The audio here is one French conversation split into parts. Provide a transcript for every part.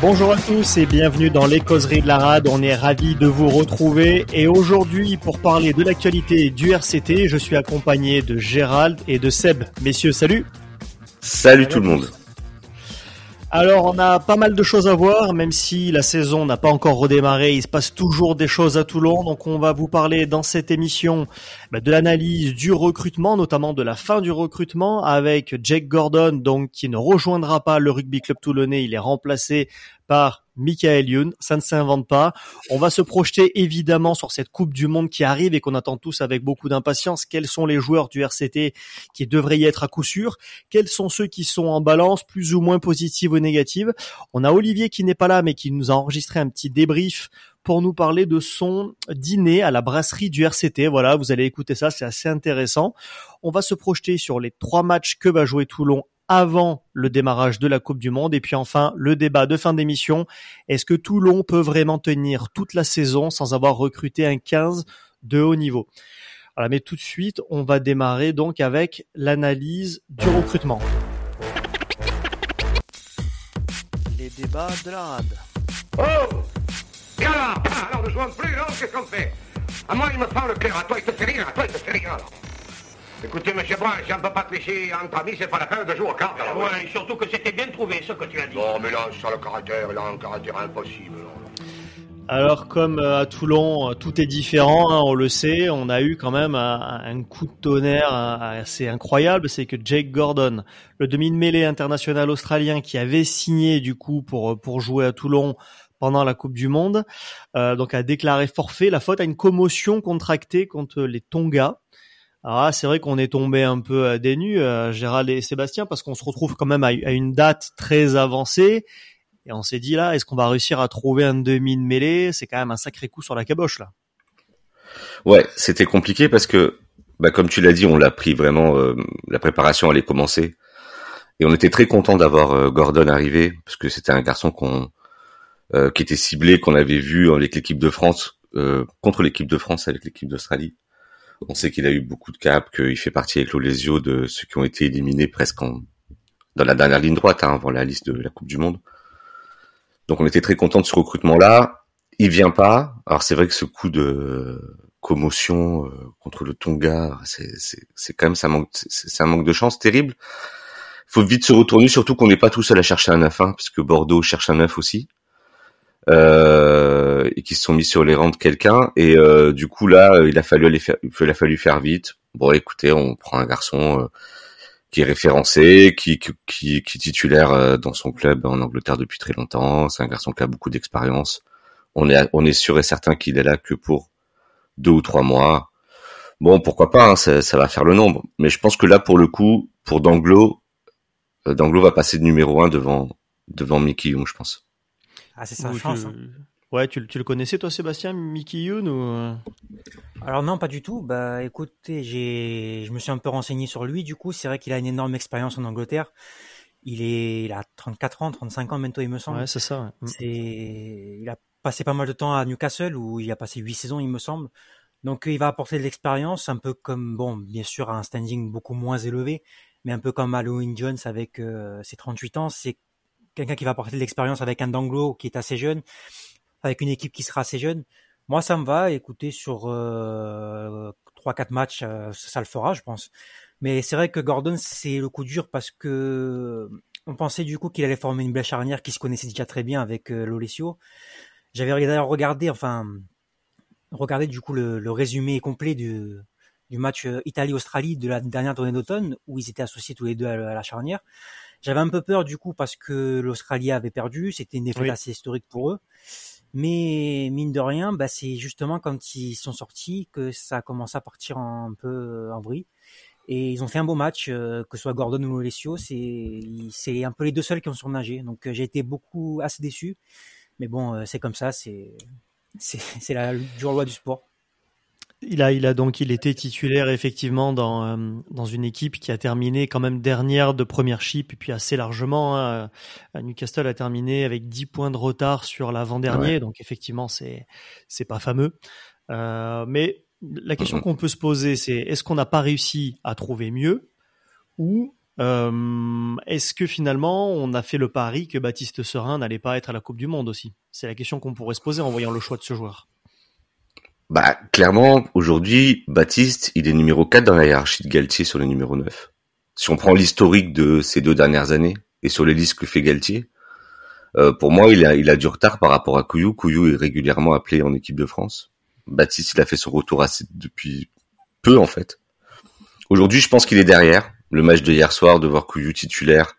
Bonjour à tous et bienvenue dans les causeries de la rade. On est ravis de vous retrouver et aujourd'hui pour parler de l'actualité du RCT, je suis accompagné de Gérald et de Seb. Messieurs, salut. Salut tout le monde. Alors, on a pas mal de choses à voir, même si la saison n'a pas encore redémarré. Il se passe toujours des choses à Toulon. Donc, on va vous parler dans cette émission bah, de l'analyse du recrutement, notamment de la fin du recrutement, avec Jake Gordon, donc qui ne rejoindra pas le rugby club toulonnais. Il est remplacé par Michael Youn, ça ne s'invente pas. On va se projeter évidemment sur cette Coupe du Monde qui arrive et qu'on attend tous avec beaucoup d'impatience. Quels sont les joueurs du RCT qui devraient y être à coup sûr? Quels sont ceux qui sont en balance, plus ou moins positives ou négatives On a Olivier qui n'est pas là mais qui nous a enregistré un petit débrief pour nous parler de son dîner à la brasserie du RCT. Voilà, vous allez écouter ça, c'est assez intéressant. On va se projeter sur les trois matchs que va jouer Toulon avant le démarrage de la Coupe du Monde. Et puis enfin, le débat de fin d'émission. Est-ce que Toulon peut vraiment tenir toute la saison sans avoir recruté un 15 de haut niveau? Voilà, mais tout de suite, on va démarrer donc avec l'analyse du recrutement. Les débats de la rade. Oh alors Alors ne jouons plus, non Qu'est-ce qu'on fait? À moi, il me prend le cœur. À toi, il te fait rien. À toi, il te fait rien, alors. Écoutez, monsieur Brun, si on ne peut pas tricher entre amis, c'est pas la peine de jouer au cartes. alors. Ouais, et surtout que c'était bien trouvé ce que tu as dit. Non, mais là, ça le caractère, il a un caractère impossible. Alors comme euh, à Toulon, euh, tout est différent, hein, on le sait, on a eu quand même un, un coup de tonnerre euh, assez incroyable, c'est que Jake Gordon, le demi de mêlée international australien qui avait signé du coup pour pour jouer à Toulon pendant la Coupe du Monde, euh, donc a déclaré forfait la faute à une commotion contractée contre les Tonga. Alors là, c'est vrai qu'on est tombé un peu à des nues, euh, Gérald et Sébastien, parce qu'on se retrouve quand même à, une date très avancée. Et on s'est dit là, est-ce qu'on va réussir à trouver un demi de mêlée? C'est quand même un sacré coup sur la caboche là. Ouais, c'était compliqué parce que, bah, comme tu l'as dit, on l'a pris vraiment. euh, la préparation allait commencer et on était très content d'avoir euh, Gordon arrivé parce que c'était un garçon qu'on euh, qui était ciblé, qu'on avait vu avec l'équipe de France euh, contre l'équipe de France avec l'équipe d'Australie. On sait qu'il a eu beaucoup de caps, qu'il fait partie avec l'Olesio de ceux qui ont été éliminés presque en, dans la dernière ligne droite hein, avant la liste de la Coupe du Monde. Donc on était très content de ce recrutement-là. Il vient pas. Alors c'est vrai que ce coup de commotion euh, contre le Tonga, c'est quand même ça manque c'est c'est un manque de chance terrible. Faut vite se retourner, surtout qu'on n'est pas tout seul à chercher un neuf, hein, puisque Bordeaux cherche un neuf aussi. Euh, et qui se sont mis sur les rangs de quelqu'un. Et euh, du coup là euh, il a fallu aller faire il a fallu faire vite. Bon écoutez on prend un garçon euh, qui est référencé qui qui qui, est titulaire euh, dans son club en Angleterre depuis très longtemps. C'est un garçon qui a beaucoup d'expérience. On est on est sûr et certain qu'il est là que pour deux ou trois mois. Bon pourquoi pas hein, ça, ça va faire le nombre. Mais je pense que là pour le coup pour Danglo euh, Danglo va passer de numéro un devant devant Mickey Young je pense Ah, c'est sa chance. tu- hein. Ouais, tu, le- tu le connaissais toi Sébastien, Mickey Youn ou euh? Alors non, pas du tout. Bah écoutez, j'ai, je me suis un peu renseigné sur lui. Du coup, c'est vrai qu'il a une énorme expérience en Angleterre. Il est, il a 34 ans, 35 ans bientôt, il me semble. Ouais, c'est ça. ouais. Mm. C'est, il a passé pas mal de temps à Newcastle où il a passé 8 saisons, il me semble. Donc il va apporter de l'expérience, un peu comme, bon, bien sûr, à un standing beaucoup moins élevé, mais un peu comme Halloween Jones avec euh, ses 38 ans. C'est quelqu'un qui va apporter de l'expérience avec un Danglo qui est assez jeune, avec une équipe qui sera assez jeune. Moi, ça me va. Écoutez, sur euh, 3-4 matchs, euh, ça, le fera, je pense. Mais c'est vrai que Gordon, c'est le coup dur parce que on pensait du coup qu'il allait former une belle charnière qui se connaissait déjà très bien avec euh, Lolesio. J'avais d'ailleurs regardé, enfin, regardé du coup le, le résumé complet du, du match euh, Italie-Australie de la dernière tournée d'automne où ils étaient associés tous les deux à la charnière. J'avais un peu peur du coup parce que l'Australie avait perdu, c'était une défaite Oui. assez historique pour eux. Mais mine de rien, bah, c'est justement quand ils sont sortis que ça a commencé à partir en- un peu en vrille. Et ils ont fait un beau match, euh, que ce soit Gordon ou Alessio, c'est c'est un peu les deux seuls qui ont surnagé. Donc euh, j'ai été beaucoup assez déçu. Mais bon, euh, c'est comme ça, c'est c'est c'est la dure loi du sport. Il a, il a donc, il était titulaire effectivement dans euh, dans une équipe qui a terminé quand même dernière de première chip et puis assez largement. hein. Euh, Newcastle a terminé avec 10 points de retard sur l'avant-dernier, donc effectivement c'est c'est pas fameux. Euh, mais la question qu'on peut se poser, c'est est-ce qu'on n'a pas réussi à trouver mieux ou Euh, Est-ce que finalement on a fait le pari que Baptiste Serin n'allait pas être à la Coupe du Monde aussi? C'est la question qu'on pourrait se poser en voyant le choix de ce joueur. Bah clairement, aujourd'hui, Baptiste, il est numéro 4 dans la hiérarchie de Galtier sur le numéro 9. Si on prend l'historique de ces deux dernières années et sur les listes que fait Galtier, euh, pour moi, il a, du retard par rapport à Couillou. Couillou est régulièrement appelé en équipe de France. Baptiste, il a fait son retour assez depuis peu en fait. Aujourd'hui, je pense qu'il est derrière. Le match de hier soir, de voir Couillou titulaire.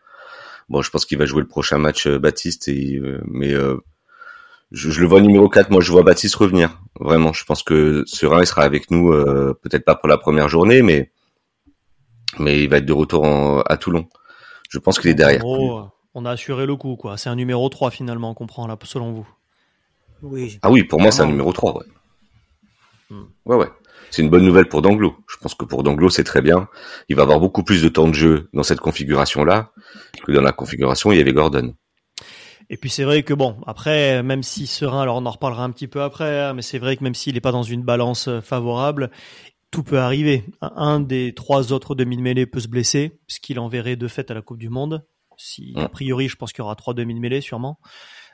Bon, je pense qu'il va jouer le prochain match euh, Baptiste, euh, mais je, je, le vois numéro 4. Moi, je vois Baptiste revenir. Vraiment, je pense que Serein, il sera avec nous, euh, peut-être pas pour la première journée, mais mais il va être de retour en, à Toulon. Je pense qu'il est derrière. Gros, on a assuré le coup, quoi. C'est un numéro 3 finalement, on comprend là, selon vous. Oui. Ah oui, pour moi, c'est un numéro 3, ouais. Hmm. Ouais, ouais. C'est une bonne nouvelle pour Danglo. Je pense que pour Danglo, c'est très bien. Il va avoir beaucoup plus de temps de jeu dans cette configuration-là que dans la configuration où il y avait Gordon. Et puis c'est vrai que bon, après, même si Serein, alors on en reparlera un petit peu après, hein, mais c'est vrai que même s'il n'est pas dans une balance euh, favorable, tout peut arriver. Un des trois autres demi-mêlés peut se blesser, ce qu'il enverrait de fait à la Coupe du Monde. Si, a priori, je pense qu'il y aura trois demi-mêlés sûrement.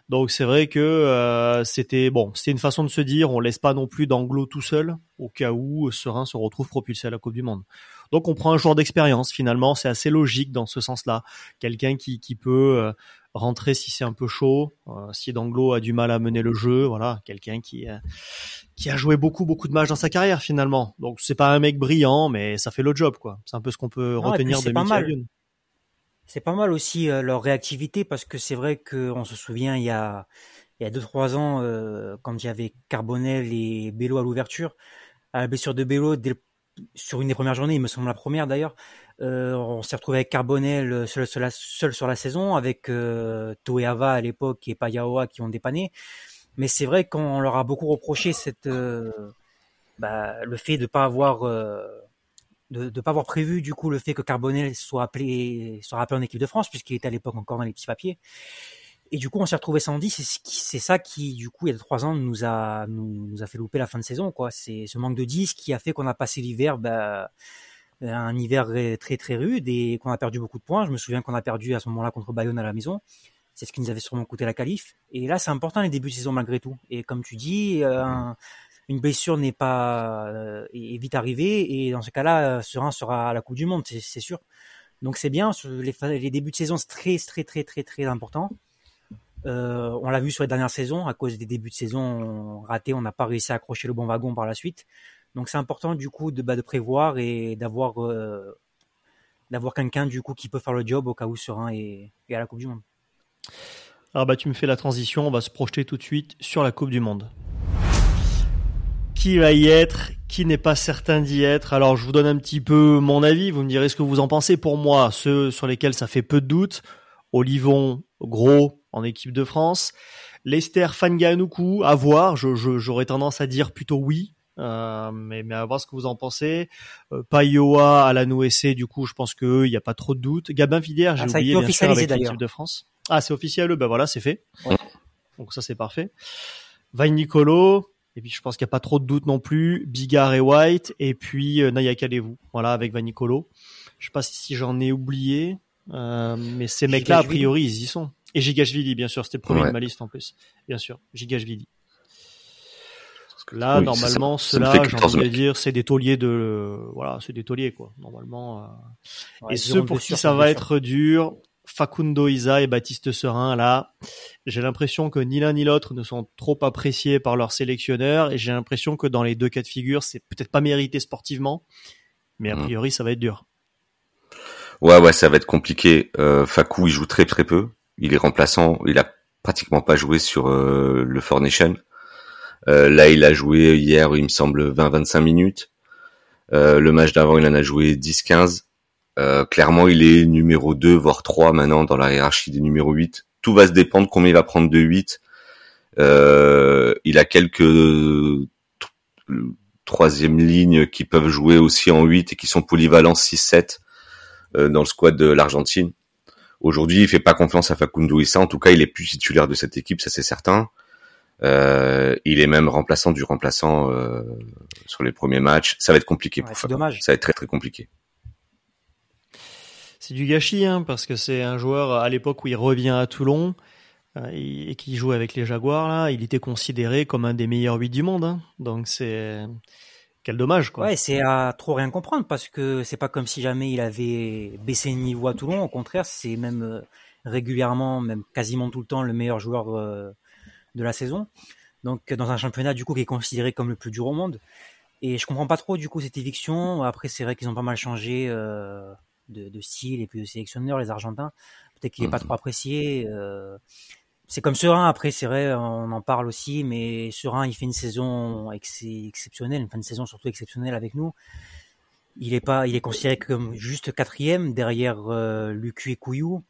Donc c'est vrai que euh, c'était bon, c'était une façon de se dire, on laisse pas non plus d'anglo tout seul au cas où Serein se retrouve propulsé à la Coupe du Monde. Donc on prend un joueur d'expérience finalement, c'est assez logique dans ce sens-là, quelqu'un qui qui peut euh, rentrer si c'est un peu chaud, euh, si Danglo a du mal à mener le jeu, voilà, quelqu'un qui euh, qui a joué beaucoup beaucoup de matchs dans sa carrière finalement. Donc c'est pas un mec brillant, mais ça fait le job quoi. C'est un peu ce qu'on peut et retenir de Michael. C'est pas mal aussi euh, leur réactivité parce que c'est vrai qu'on se souvient il y a il y a deux trois ans quand il y avait Carbonel et Bello à l'ouverture, à la blessure de Bello dès le- sur une des premières journées, il me semble la première d'ailleurs, on s'est retrouvé avec Carbonel seul, seul, seul sur la saison avec euh, Toeava à l'époque et Payaoa qui ont dépanné. Mais c'est vrai qu'on leur a beaucoup reproché cette euh, bah, le fait de pas avoir euh, de ne pas avoir prévu du coup le fait que Carbonel soit appelé soit rappelé en équipe de France puisqu'il était à l'époque encore dans les petits papiers. Et du coup on s'est retrouvé sans 10 c'est c'est ça qui du coup il y a trois ans nous a nous, nous a fait louper la fin de saison quoi. C'est ce manque de 10 qui a fait qu'on a passé l'hiver bah, un hiver très très rude et qu'on a perdu beaucoup de points je me souviens qu'on a perdu à ce moment-là contre Bayonne à la maison c'est ce qui nous avait sûrement coûté la qualif et là c'est important les débuts de saison malgré tout et comme tu dis euh, un- une blessure n'est pas euh, est vite arrivée et dans ce cas-là, euh, Serein sera à la Coupe du Monde, c'est sûr. Donc c'est bien. Les, les débuts de saison c'est très très très très très important. Euh, on l'a vu sur les dernières saisons, à cause des débuts de saison ratés, on n'a pas réussi à accrocher le bon wagon par la suite. Donc c'est important du coup de, bah, prévoir et d'avoir euh, d'avoir quelqu'un du coup qui peut faire le job au cas où Serein est, est à la Coupe du Monde. Alors bah tu me fais la transition, on va se projeter tout de suite sur la Coupe du Monde. Qui va y être? Qui n'est pas certain d'y être? Alors je vous donne un petit peu mon avis, vous me direz ce que vous en pensez. Pour moi, ceux sur lesquels ça fait peu de doute, Olivon, Gros en équipe de France, Lester Fanganuku, à voir, j'aurais tendance à dire plutôt oui. Euh, mais, mais à voir ce que vous en pensez. Euh, Payoa à la NOSC, du coup, je pense que il n'y a pas trop de doute. Gabin Vidère, j'ai Ah, oublié bien sûr avec l'équipe de France. Ah, c'est officiel, ben voilà, c'est fait. Ouais. Donc ça c'est parfait. Vain Nicolo, et puis je pense qu'il n'y a pas trop de doute non plus. Bigard et White, et puis euh, Naya Kalevou, voilà, avec Vain Nicolo. Je sais pas si j'en ai oublié, euh, mais ces mecs-là, a priori, ils y sont. Et Gigashvili, bien sûr, c'était le premier Ouais. de ma liste en plus. Bien sûr, Gigashvili. Là, Oui, normalement, fait j'ai 14 envie de dire, c'est des tauliers de, voilà, c'est des tauliers, quoi. Normalement, euh, Ouais, et ceux pour qui ça va être dur, Facundo Isa et Baptiste Serin, là, j'ai l'impression que ni l'un ni l'autre ne sont trop appréciés par leur sélectionneur et j'ai l'impression que dans les deux cas de figure, c'est peut-être pas mérité sportivement, mais a Mhm. priori, ça va être dur. Ouais, ouais, ça va être compliqué. Euh, Fakou, il joue très très peu. Il est remplaçant. Il a pratiquement pas joué sur euh, le Four Nation. Euh, là, il a joué hier, il me semble, 20-25 minutes. Euh, le match d'avant, il en a joué 10-15. Euh, clairement, il est numéro 2, voire 3 maintenant dans la hiérarchie des numéros 8. Tout va se dépendre combien il va prendre de 8. Euh, il a quelques troisième lignes qui peuvent jouer aussi en 8 et qui sont polyvalents 6-7 euh, dans le squad de l'Argentine. Aujourd'hui, il fait pas confiance à Facundo Issa. En tout cas, il est plus titulaire de cette équipe, ça c'est certain. Euh, il est même remplaçant du remplaçant euh, sur les premiers matchs. Ça va être compliqué Ouais, pour c'est Facu. dommage. Ça va être très très compliqué. c'est du gâchis, hein, parce que c'est un joueur à l'époque où il revient à Toulon euh, et qui joue avec les Jaguars. Là, il était considéré comme un des meilleurs 8 du monde. Hein. Donc c'est quel dommage, quoi. Ouais, c'est à trop rien comprendre parce que c'est pas comme si jamais il avait baissé le niveau à Toulon. Au contraire, c'est même régulièrement, même quasiment tout le temps, le meilleur joueur euh, de la saison. Donc, dans un championnat, du coup, qui est considéré comme le plus dur au monde. Et je comprends pas trop, du coup, cette éviction. Après, c'est vrai qu'ils ont pas mal changé euh, de, de, style et puis de sélectionneur, les Argentins. Peut-être qu'il est pas mmh. trop apprécié. Euh, c'est comme Serein, après, c'est vrai, on en parle aussi, mais Serein, il fait une saison exceptionnelle, une fin de saison surtout exceptionnelle avec nous. Il est pas, il est considéré comme juste quatrième derrière euh, Lucu et Couillou,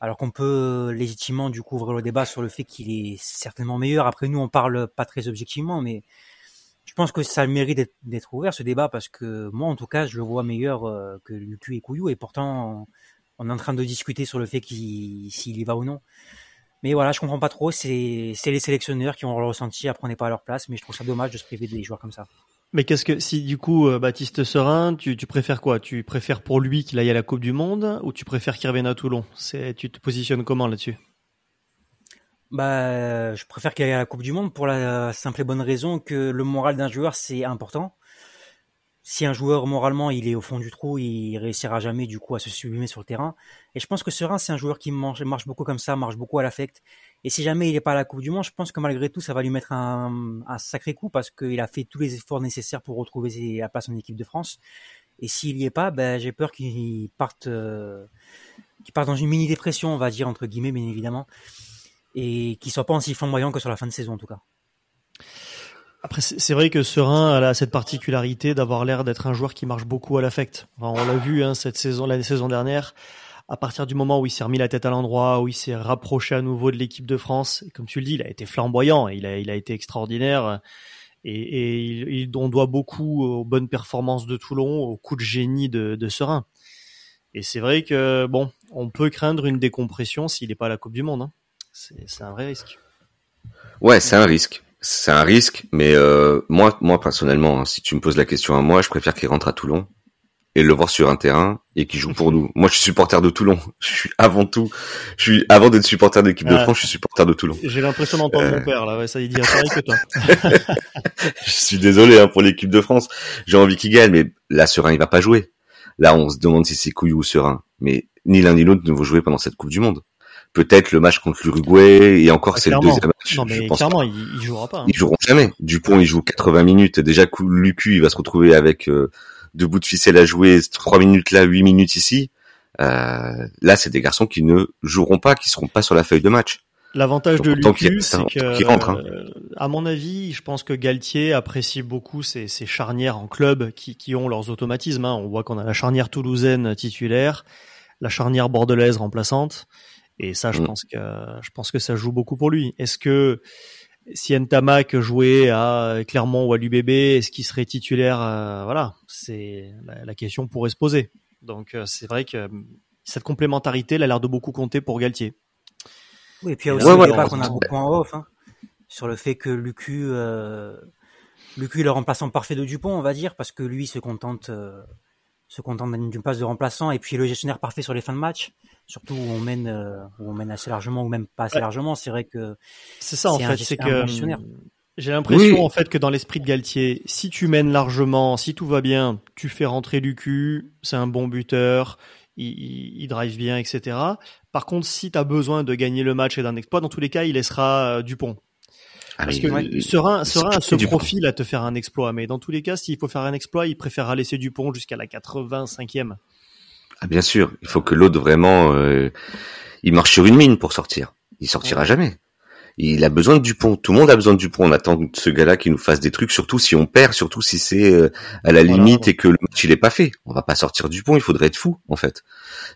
alors qu'on peut légitimement du coup ouvrir le débat sur le fait qu'il est certainement meilleur. Après, nous, on parle pas très objectivement, mais je pense que ça mérite d'être ouvert ce débat parce que moi, en tout cas, je le vois meilleur euh, que Lucu et Couillou, et pourtant, on est en train de discuter sur le fait qu'il s'il y va ou non. Mais voilà, je comprends pas trop. C'est les sélectionneurs qui ont le ressenti, apprenez pas à leur place. Mais je trouve ça dommage de se priver des joueurs comme ça. Mais qu'est-ce que si du coup euh, Baptiste Serein, tu, préfères quoi? Tu préfères pour lui qu'il aille à la Coupe du Monde ou tu préfères qu'il revienne à Toulon? C'est tu te positionnes comment là-dessus? Bah, je préfère qu'il aille à la Coupe du Monde pour la simple et bonne raison que le moral d'un joueur c'est important si un joueur moralement il est au fond du trou, il réussira jamais du coup à se sublimer sur le terrain. Et je pense que Serein c'est un joueur qui marche, marche beaucoup comme ça, marche beaucoup à l'affect. Et si jamais il n'est pas à la Coupe du Monde, je pense que malgré tout ça va lui mettre un, sacré coup parce qu'il a fait tous les efforts nécessaires pour retrouver sa place en équipe de France. Et s'il y est pas, ben, j'ai peur qu'il parte, euh, qu'il parte dans une mini dépression, on va dire entre guillemets, bien évidemment, et qu'il soit pas aussi flamboyant que sur la fin de saison en tout cas. Après, c'est vrai que Serein a cette particularité d'avoir l'air d'être un joueur qui marche beaucoup à l'affect. on l'a vu hein, cette saison, l'année saison dernière. À partir du moment où il s'est remis la tête à l'endroit, où il s'est rapproché à nouveau de l'équipe de France, comme tu le dis, il a été flamboyant, il a, il été extraordinaire. Et, et on doit beaucoup aux bonnes performances de Toulon, au coup de génie de, de Serein. Et c'est vrai que bon, on peut craindre une décompression s'il n'est pas à la Coupe du Monde. Hein. C'est un vrai risque. Ouais, c'est un risque c'est un risque, mais euh, moi, moi personnellement, hein, si tu me poses la question à moi, je préfère qu'il rentre à Toulon et le voir sur un terrain et qu'il joue pour nous. Moi, je suis supporter de Toulon. Je suis avant tout, je suis avant d'être supporter de l'équipe de France, je suis supporter de Toulon. J'ai l'impression d'entendre mon euh. père là. Ouais, ça y dit pareil que toi. je suis désolé hein, pour l'équipe de France. J'ai envie qu'il gagne, mais là, Serein, il va pas jouer. Là, on se demande si c'est Couillou ou Serein. Mais ni l'un ni l'autre ne vont jouer pendant cette Coupe du Monde peut-être le match contre l'Uruguay et encore ah, c'est le deuxième match. Non mais clairement, il, il, jouera pas. Hein. Ils joueront jamais. Dupont, il joue 80 minutes. Déjà, Lucu, il va se retrouver avec euh, deux bouts de ficelle à jouer, trois minutes là, huit minutes ici. Euh, là, c'est des garçons qui ne joueront pas, qui seront pas sur la feuille de match. L'avantage de Lucu, c'est que, hein. euh, à mon avis, je pense que Galtier apprécie beaucoup ces, ces charnières en club qui, qui ont leurs automatismes. Hein. On voit qu'on a la charnière toulousaine titulaire, la charnière bordelaise remplaçante. Et ça, je mm. pense que je pense que ça joue beaucoup pour lui. Est-ce que si Ntamak jouait à Clermont ou à l'UBB, est-ce qu'il serait titulaire euh, Voilà, c'est la, question pourrait se poser. Donc euh, c'est vrai que euh, cette complémentarité, elle a l'air de beaucoup compter pour Galtier. Oui, et puis il y a aussi le débat qu'on a beaucoup en off hein, sur le fait que Lucu, euh, Lucu est le remplaçant parfait de Dupont, on va dire, parce que lui se contente se contente d'une passe de remplaçant et puis le gestionnaire parfait sur les fins de match surtout où on mène euh, où on mène assez largement ou même pas assez largement c'est vrai que c'est ça en fait c'est que j'ai l'impression en fait que dans l'esprit de Galtier si tu mènes largement si tout va bien tu fais rentrer du cul c'est un bon buteur il, il, drive bien etc par contre si tu as besoin de gagner le match et d'un exploit dans tous les cas il laissera euh, Dupont ah, Parce que ouais, Serein, Serein a ce profil à te faire un exploit, mais dans tous les cas, s'il faut faire un exploit, il préférera laisser Dupont jusqu'à la 85e. Ah, bien sûr, il faut que l'autre vraiment, euh, il marche sur une mine pour sortir. Il sortira jamais. Il a besoin de Dupont. Tout le monde a besoin de Dupont. On attend de ce gars-là qui nous fasse des trucs, surtout si on perd, surtout si c'est euh, à la limite et que le match il est pas fait. On va pas sortir Dupont. Il faudrait être fou en fait.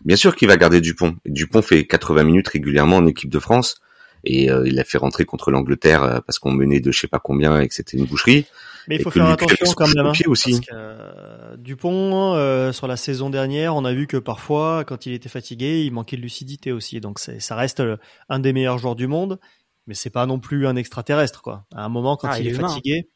Bien sûr qu'il va garder Dupont. Dupont fait 80 minutes régulièrement en équipe de France et euh, il a fait rentrer contre l'Angleterre parce qu'on menait de je sais pas combien et que c'était une boucherie. Mais il faut faire attention quand même. Hein, aussi. Parce que, euh, Dupont, euh, sur la saison dernière, on a vu que parfois, quand il était fatigué, il manquait de lucidité aussi. Donc ça reste euh, un des meilleurs joueurs du monde, mais c'est pas non plus un extraterrestre quoi. À un moment, quand ah, il, est, fatigué,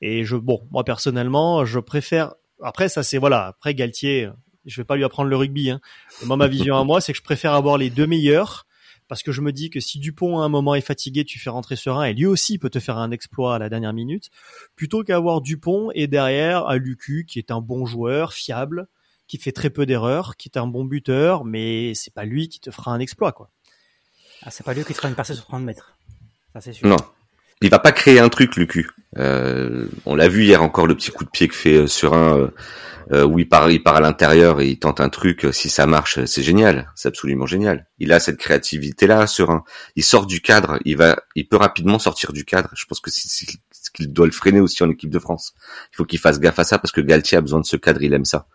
et je, bon, moi personnellement, je préfère. Après, ça c'est voilà. Après Galtier, je vais pas lui apprendre le rugby. Hein. Moi, ma vision à moi, c'est que je préfère avoir les deux meilleurs parce que je me dis que si Dupont à un moment est fatigué, tu fais rentrer Serein et lui aussi peut te faire un exploit à la dernière minute, plutôt qu'avoir Dupont et derrière un Lucu qui est un bon joueur, fiable, qui fait très peu d'erreurs, qui est un bon buteur, mais c'est pas lui qui te fera un exploit quoi. Ah, c'est pas lui qui te fera une percée sur 30 mètres. Ça c'est sûr. Non. Il va pas créer un truc, Lucu. Euh, on l'a vu hier encore le petit coup de pied que fait euh, Serein euh, euh, où il part, il part à l'intérieur et il tente un truc. Si ça marche, c'est génial, c'est absolument génial. Il a cette créativité là, Serein. Il sort du cadre, il va, il peut rapidement sortir du cadre. Je pense que c'est ce qu'il doit le freiner aussi en équipe de France. Il faut qu'il fasse gaffe à ça parce que Galtier a besoin de ce cadre, il aime ça.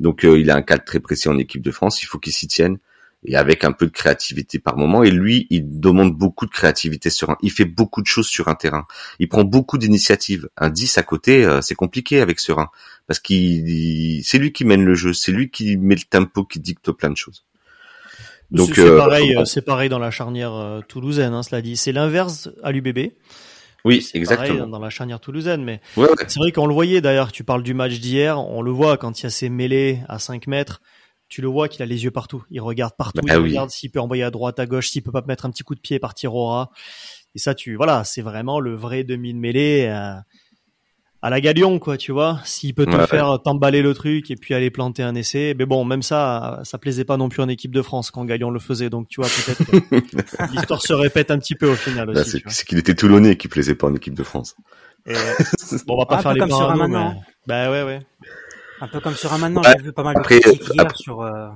Donc il a un cadre très précis en équipe de France, il faut qu'il s'y tienne et avec un peu de créativité par moment. Et lui, il demande beaucoup de créativité sur un. Il fait beaucoup de choses sur un terrain. Il prend beaucoup d'initiatives. Un 10 à côté, euh, c'est compliqué avec Serein parce qu'il, c'est lui qui mène le jeu, c'est lui qui met le tempo, qui dicte plein de choses. Donc c'est euh, pareil, euh, c'est pareil dans la charnière toulousaine, hein, cela dit. C'est l'inverse à l'UBB. Oui, exactement. dans la charnière toulousaine, mais c'est vrai qu'on le voyait d'ailleurs. Tu parles du match d'hier, on le voit quand il y a ces mêlées à 5 mètres tu le vois qu'il a les yeux partout. Il regarde partout, bah il regarde s'il peut envoyer à droite, à gauche, s'il peut pas mettre un petit coup de pied et partir au ras. Et ça, tu, voilà, c'est vraiment le vrai demi de mêlée euh, à la Galion, quoi, tu vois. S'il peut te faire t'emballer le truc et puis aller planter un essai. Mais bon, même ça, ça plaisait pas non plus en équipe de France quand Galion le faisait. Donc, tu vois, peut-être l'histoire se répète un petit peu au final aussi. c'est qu'il était toulonnais qui plaisait pas en équipe de France. bon, on va pas faire les parades, mais... Bah ouais, ouais. Un peu comme sur un maintenant, j'ai vu pas mal de critiques hier sur euh,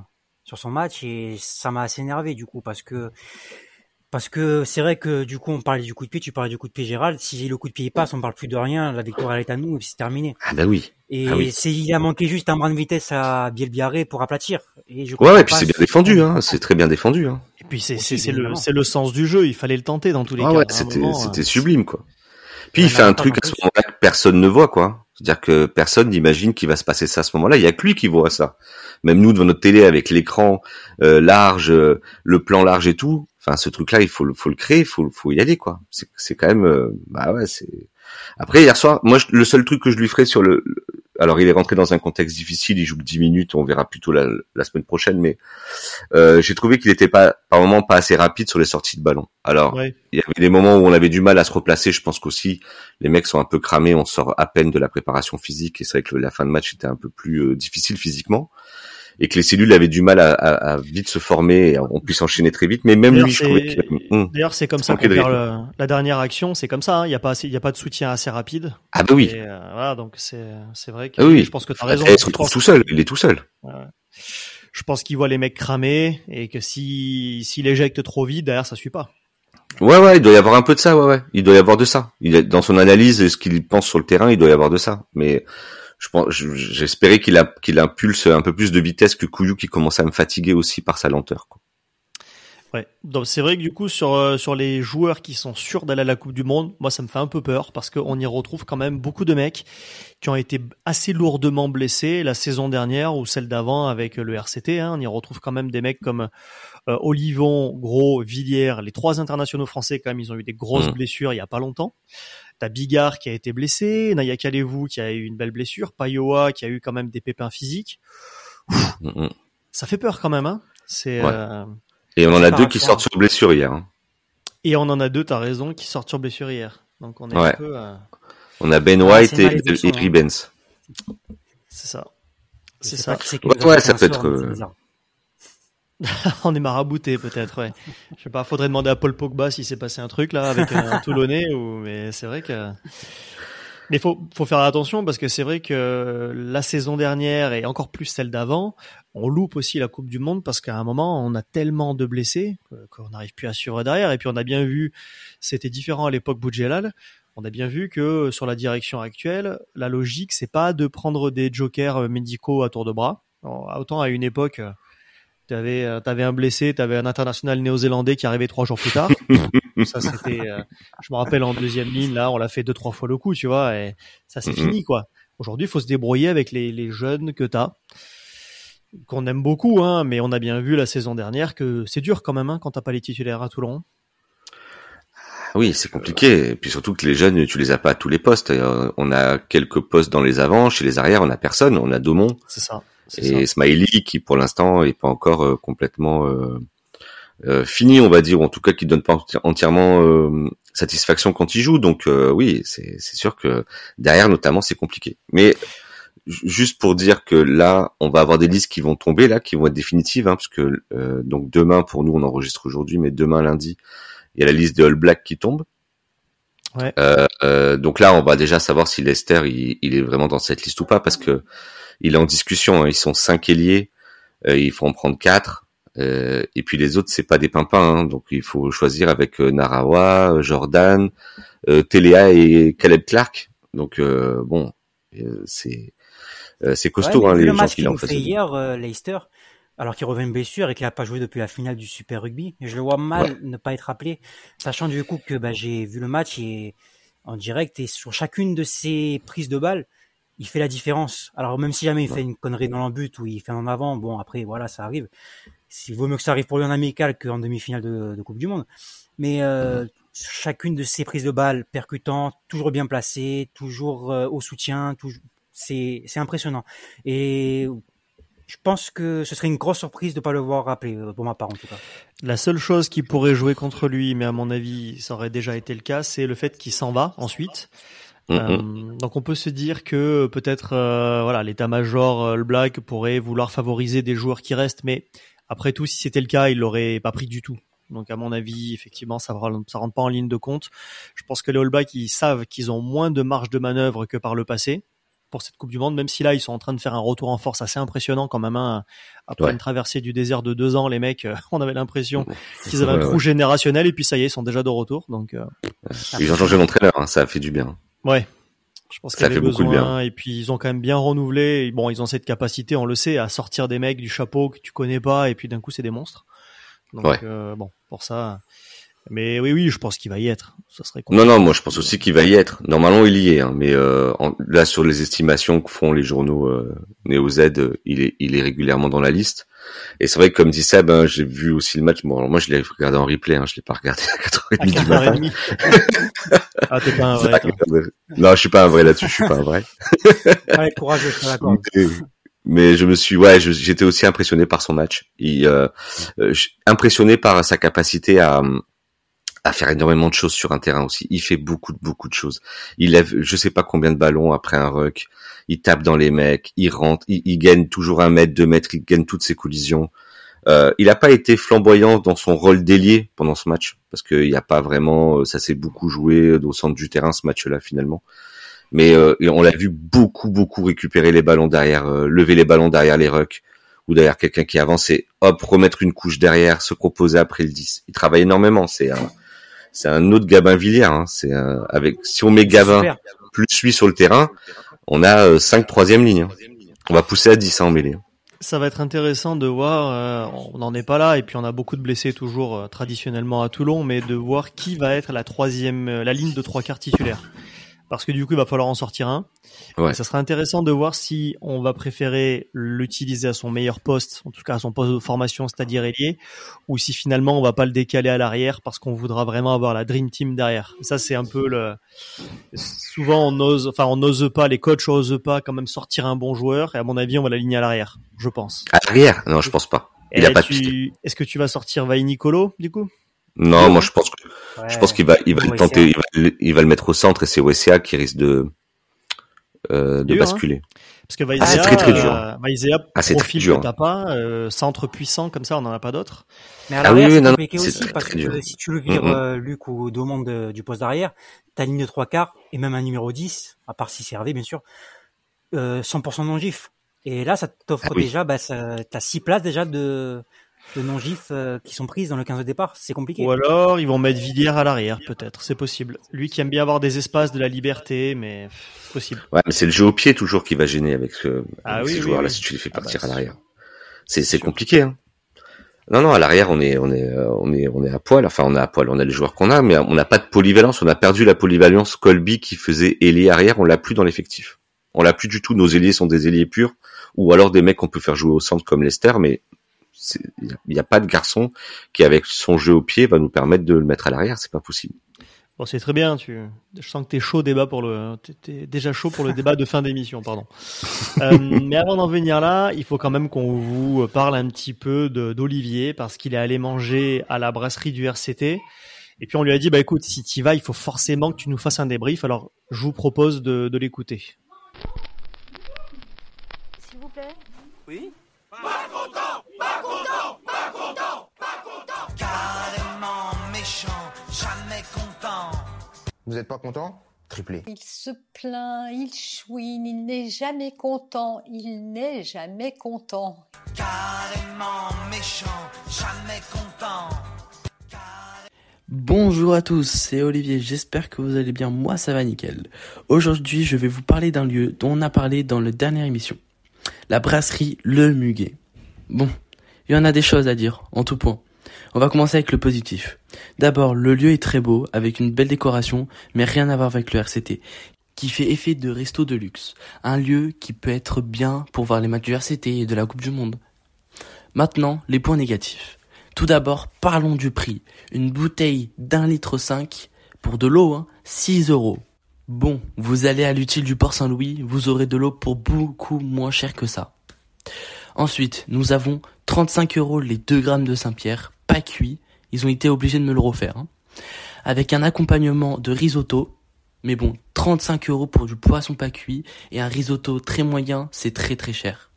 sur son match et ça m'a assez énervé du coup parce que parce que c'est vrai que du coup on parlait du coup de pied, tu parlais du coup de pied Gérald. Si le coup de pied passe, on parle plus de rien. La victoire elle est à nous et c'est terminé. Ah bah oui. Et ah c'est il a manqué juste un brin de vitesse à Bielbiaré pour aplatir. Et je ouais, ouais, et puis c'est bien défendu, hein. C'est très bien défendu, hein. Et puis c'est c'est le c'est le sens du jeu. Il fallait le tenter dans tous les ah cas. Ouais, c'était c'était euh, sublime quoi. Puis il fait un truc à ce moment-là que personne ne voit quoi. C'est-à-dire que personne n'imagine qu'il va se passer ça à ce moment-là. Il y a que lui qui voit ça. Même nous devant notre télé avec l'écran euh, large, euh, le plan large et tout. Enfin, ce truc-là, il faut, faut le créer, faut, faut y aller quoi. C'est quand même, euh, bah ouais, c'est. Après hier soir, moi le seul truc que je lui ferai sur le, alors il est rentré dans un contexte difficile, il joue que 10 minutes, on verra plutôt la, la semaine prochaine, mais euh, j'ai trouvé qu'il était pas par moment pas assez rapide sur les sorties de ballon. Alors il y avait des moments où on avait du mal à se replacer, je pense qu'aussi les mecs sont un peu cramés, on sort à peine de la préparation physique et c'est vrai que la fin de match était un peu plus euh, difficile physiquement et que les cellules avaient du mal à, à, à vite se former, et on puisse enchaîner très vite. Mais même lui, je trouvais hum, D'ailleurs, c'est comme ça qu'on perd la dernière action. C'est comme ça. Hein. Il n'y a pas assez, il y a pas de soutien assez rapide. Ah bah oui. Et, euh, voilà, donc c'est vrai que ah oui. je pense que tu as raison. Il se retrouve tout seul. Il est tout seul. Ouais. Je pense qu'il voit les mecs cramer et que si s'il éjecte trop vite, derrière ça suit pas. Ouais, ouais, il doit y avoir un peu de ça, ouais, ouais. Il doit y avoir de ça. Il dans son analyse et ce qu'il pense sur le terrain, il doit y avoir de ça. Mais je pense, j'espérais qu'il a, qu'il impulse un peu plus de vitesse que Couillou qui commençait à me fatiguer aussi par sa lenteur. Quoi. Ouais. Donc c'est vrai que du coup sur euh, sur les joueurs qui sont sûrs d'aller à la Coupe du Monde, moi ça me fait un peu peur parce qu'on y retrouve quand même beaucoup de mecs qui ont été assez lourdement blessés la saison dernière ou celle d'avant avec le RCT. Hein. On y retrouve quand même des mecs comme euh, Olivon, Gros, Villiers, les trois internationaux français quand même, ils ont eu des grosses mmh. blessures il y a pas longtemps. T'as Bigard qui a été blessé, Naya Kalevou qui a eu une belle blessure, Payoa qui a eu quand même des pépins physiques. Mm, mm. Ça fait peur quand même, hein. C'est. Euh, et on en a deux qui sortent sur blessure hier. Hein. Et on en a deux, t'as raison, qui sortent sur blessure hier. Donc on est un peu. Euh, on a Ben White et, et Ribbens. C'est ça. C'est ça. Ouais, ça peut être. Euh, on est marabouté peut-être, ouais. Je sais pas, faudrait demander à Paul Pogba s'il s'est passé un truc là avec un Toulonnais ou mais c'est vrai que mais faut faut faire attention parce que c'est vrai que la saison dernière et encore plus celle d'avant, on loupe aussi la Coupe du monde parce qu'à un moment on a tellement de blessés qu'on n'arrive plus à suivre derrière et puis on a bien vu c'était différent à l'époque Boudjelal. On a bien vu que sur la direction actuelle, la logique c'est pas de prendre des jokers médicaux à tour de bras. autant à une époque T'avais euh, avais un blessé, t'avais un international néo-zélandais qui arrivait trois jours plus tard. ça c'était, euh, je me rappelle en deuxième ligne là, on l'a fait deux trois fois le coup, tu vois, et ça c'est fini quoi. Aujourd'hui, il faut se débrouiller avec les, les jeunes que t'as, qu'on aime beaucoup, hein, mais on a bien vu la saison dernière que c'est dur quand même hein, quand t'as pas les titulaires à Toulon. Oui, c'est compliqué. Et puis surtout que les jeunes, tu les as pas à tous les postes. Euh, on a quelques postes dans les avants, chez les arrières, on a personne. On a Daumont. C'est ça et Smiley qui pour l'instant est pas encore euh, complètement euh, fini, on va dire, ou en tout cas qui donne pas entièrement satisfaction quand il joue. Donc oui, c'est sûr que derrière notamment c'est compliqué. Mais juste pour dire que là, on va avoir des listes qui vont tomber là, qui vont être définitives, hein, parce que donc demain pour nous on enregistre aujourd'hui, mais demain lundi il y a la liste des All Black qui tombe. Ouais. Euh, euh, donc là, on va déjà savoir si Lester il, il, est vraiment dans cette liste ou pas parce que il est en discussion. Hein. Ils sont cinq ailiers, euh, il faut en prendre quatre. Euh, et puis les autres, c'est pas des pimpins, hein. donc il faut choisir avec euh, Narawa, Jordan, Téléa et Caleb Clark. Donc bon, c'est c'est costaud hein, les gens qui l'ont fait. hier, Leicester, alors qu'il revient blessure et qu'il n'a pas joué depuis la finale du Super Rugby. Je le vois mal ne pas être appelé, sachant du coup que bah, j'ai vu le match et, en direct et sur chacune de ses prises de balles, il fait la différence. Alors même si jamais il fait une connerie dans l'embut ou il fait en avant, bon après voilà ça arrive. Il vaut mieux que ça arrive pour lui en amical qu'en demi-finale de, Coupe du Monde. Mais euh, chacune de ses prises de balles percutantes, toujours bien placées, toujours euh, au soutien, toujours c'est c'est impressionnant. Et je pense que ce serait une grosse surprise de ne pas le voir rappeler, euh, pour ma part en tout cas. La seule chose qui pourrait jouer contre lui, mais à mon avis ça aurait déjà été le cas, c'est le fait qu'il s'en va ensuite. Euh, donc on peut se dire que peut-être euh, voilà l'état-major le Black pourrait vouloir favoriser des joueurs qui restent, mais après tout si c'était le cas il l'aurait pas pris du tout. Donc à mon avis effectivement ça ça rentre pas en ligne de compte. Je pense que les All Blacks ils savent qu'ils ont moins de marge de manœuvre que par le passé pour cette Coupe du Monde, même si là ils sont en train de faire un retour en force assez impressionnant quand même. Hein. Après une traversée du désert de deux ans, les mecs, euh, on avait l'impression qu'ils avaient un trou générationnel et puis ça y est, ils sont déjà de retour. Donc euh... ils ont changé d'entraîneur, hein, ça a fait du bien. Ouais. Je pense beaucoup de bien. Et puis ils ont quand même bien renouvelé. Bon, ils ont cette capacité, on le sait, à sortir des mecs du chapeau que tu connais pas et puis d'un coup c'est des monstres. Donc euh, bon, pour ça, mais oui, oui, je pense qu'il va y être. Ça serait non, non, moi je pense aussi qu'il va y être. Normalement, il y est, hein, mais euh, là sur les estimations que font les journaux euh, Néo Z, il est, il est régulièrement dans la liste. Et c'est vrai que comme dit Seb, hein, j'ai vu aussi le match. Bon, moi je l'ai regardé en replay, hein, je l'ai pas regardé à 4h30 du matin. ah, t'es pas un vrai. non, je suis pas un vrai là-dessus, je suis pas un vrai. ouais, courageux, je. Mais, je me suis, ouais, j'étais aussi impressionné par son match. Il, euh, euh impressionné par sa capacité à à faire énormément de choses sur un terrain aussi. Il fait beaucoup beaucoup de choses. Il lève je sais pas combien de ballons après un ruck. Il tape dans les mecs, il rentre, il, gagne toujours un mètre, deux mètres, il gagne toutes ses collisions. Euh, il n'a pas été flamboyant dans son rôle d'ailier pendant ce match parce qu'il n'y a pas vraiment, euh, ça s'est beaucoup joué au centre du terrain ce match-là finalement. Mais euh, on l'a vu beaucoup beaucoup récupérer les ballons derrière, euh, lever les ballons derrière les rucks ou derrière quelqu'un qui avance et hop remettre une couche derrière, se proposer après le 10. Il travaille énormément, c'est un c'est un autre Gabin Villiers. Hein. C'est avec si on met Gabin plus lui sur le terrain, on a euh, 5 troisième lignes. Hein. On va pousser à 10 hein, en mêlée. Ça va être intéressant de voir, euh, on n'en est pas là, et puis on a beaucoup de blessés toujours euh, traditionnellement à Toulon, mais de voir qui va être la troisième, la ligne de trois quarts titulaire parce que du coup il va falloir en sortir un. Ouais. ça sera intéressant de voir si on va préférer l'utiliser à son meilleur poste, en tout cas à son poste de formation, c'est-à-dire ailier, ou si finalement on va pas le décaler à l'arrière parce qu'on voudra vraiment avoir la dream team derrière. ça c'est un peu le. Souvent on ose, enfin on n'ose pas, les coachs osent pas quand même sortir un bon joueur et à mon avis on va l'aligner à l'arrière, je pense. À l'arrière Non, je pense pas. Il a pas Est-ce que tu vas sortir Vai Nicolo du coup? Non, moi je pense que je pense qu'il va il va le tenter, il va, il va, le mettre au centre et c'est Wessia qui risque de euh, de hein. basculer. Parce que Vaizea, ah, très, très dur. Euh, Vaizea ah, profil dur. que t'as pas, euh, centre puissant comme ça, on en a pas d'autres. Mais à ah oui, c'est compliqué aussi très, parce très que si tu le vires mm -hmm. euh, Luc ou demande du poste d'arrière, ta ligne de trois quarts et même un numéro 10, à part si c'est Hervé bien sûr, euh, 100% non gif. Et là, ça t'offre ah, oui. déjà, bah, t'as six places déjà de de non-gifs euh, qui sont prises dans le 15 de départ, c'est compliqué. Ou alors ils vont mettre Villiers à l'arrière, peut-être, c'est possible. Lui qui aime bien avoir des espaces, de la liberté, mais possible. Ouais, mais c'est le jeu au pied toujours qui va gêner avec, ce, ah, oui, ces joueurs-là si tu les fais ah partir bah, à l'arrière. C'est c'est compliqué. Hein. Non, non, à l'arrière, on est, on est, euh, on est, on est à poil. Enfin, on est à poil. On a les joueurs qu'on a, mais on n'a pas de polyvalence. On a perdu la polyvalence Colby qui faisait ailier arrière. On l'a plus dans l'effectif. On l'a plus du tout. Nos ailiers sont des ailiers purs, ou alors des mecs qu'on peut faire jouer au centre comme Lester, mais il n'y a, pas de garçon qui avec son jeu au pied va nous permettre de le mettre à l'arrière, c'est pas possible. Bon, c'est très bien. Tu, je sens que t'es chaud débat pour le, t'es déjà chaud pour le débat de fin d'émission, pardon. Euh, mais avant d'en venir là, il faut quand même qu'on vous parle un petit peu d'Olivier parce qu'il est allé manger à la brasserie du RCT. Et puis on lui a dit, bah écoute, si tu vas, il faut forcément que tu nous fasses un débrief. Alors je vous propose de, de l'écouter. S'il vous plaît. Oui Pas content, Vous n'êtes pas content? Triplé. Il se plaint, il chouine, il n'est jamais content, il n'est jamais content. Carrément méchant, jamais content. Bonjour à tous, c'est Olivier, j'espère que vous allez bien, moi ça va nickel. Aujourd'hui je vais vous parler d'un lieu dont on a parlé dans la dernière émission, la brasserie Le Muguet. Bon, il y en a des choses à dire, en tout point. On va commencer avec le positif. D'abord, le lieu est très beau, avec une belle décoration, mais rien à voir avec le RCT, qui fait effet de resto de luxe. Un lieu qui peut être bien pour voir les matchs du RCT et de la Coupe du Monde. Maintenant, les points négatifs. Tout d'abord, parlons du prix. Une bouteille d'un litre cinq pour de l'eau, hein, 6 euros. Bon, vous allez à l'utile du Port Saint-Louis, vous aurez de l'eau pour beaucoup moins cher que ça. Ensuite, nous avons 35 euros les 2 grammes de Saint-Pierre, pas cuit. Ils ont été obligés de me le refaire. Hein. Avec un accompagnement de risotto. Mais bon, 35 euros pour du poisson pas cuit et un risotto très moyen, c'est très très cher.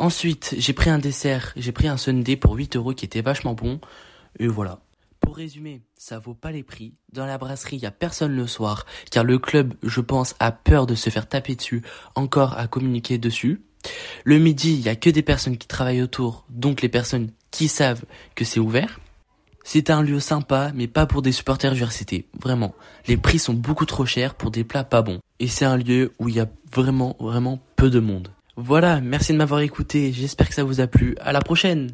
Ensuite, j'ai pris un dessert, j'ai pris un sundae pour 8 euros qui était vachement bon. Et voilà. Pour résumer, ça vaut pas les prix. Dans la brasserie, il a personne le soir, car le club, je pense, a peur de se faire taper dessus, encore à communiquer dessus. Le midi, il y a que des personnes qui travaillent autour, donc les personnes qui savent que c'est ouvert? C'est un lieu sympa, mais pas pour des supporters du RCT. Vraiment. Les prix sont beaucoup trop chers pour des plats pas bons. Et c'est un lieu où il y a vraiment, vraiment peu de monde. Voilà, merci de m'avoir écouté, j'espère que ça vous a plu. À la prochaine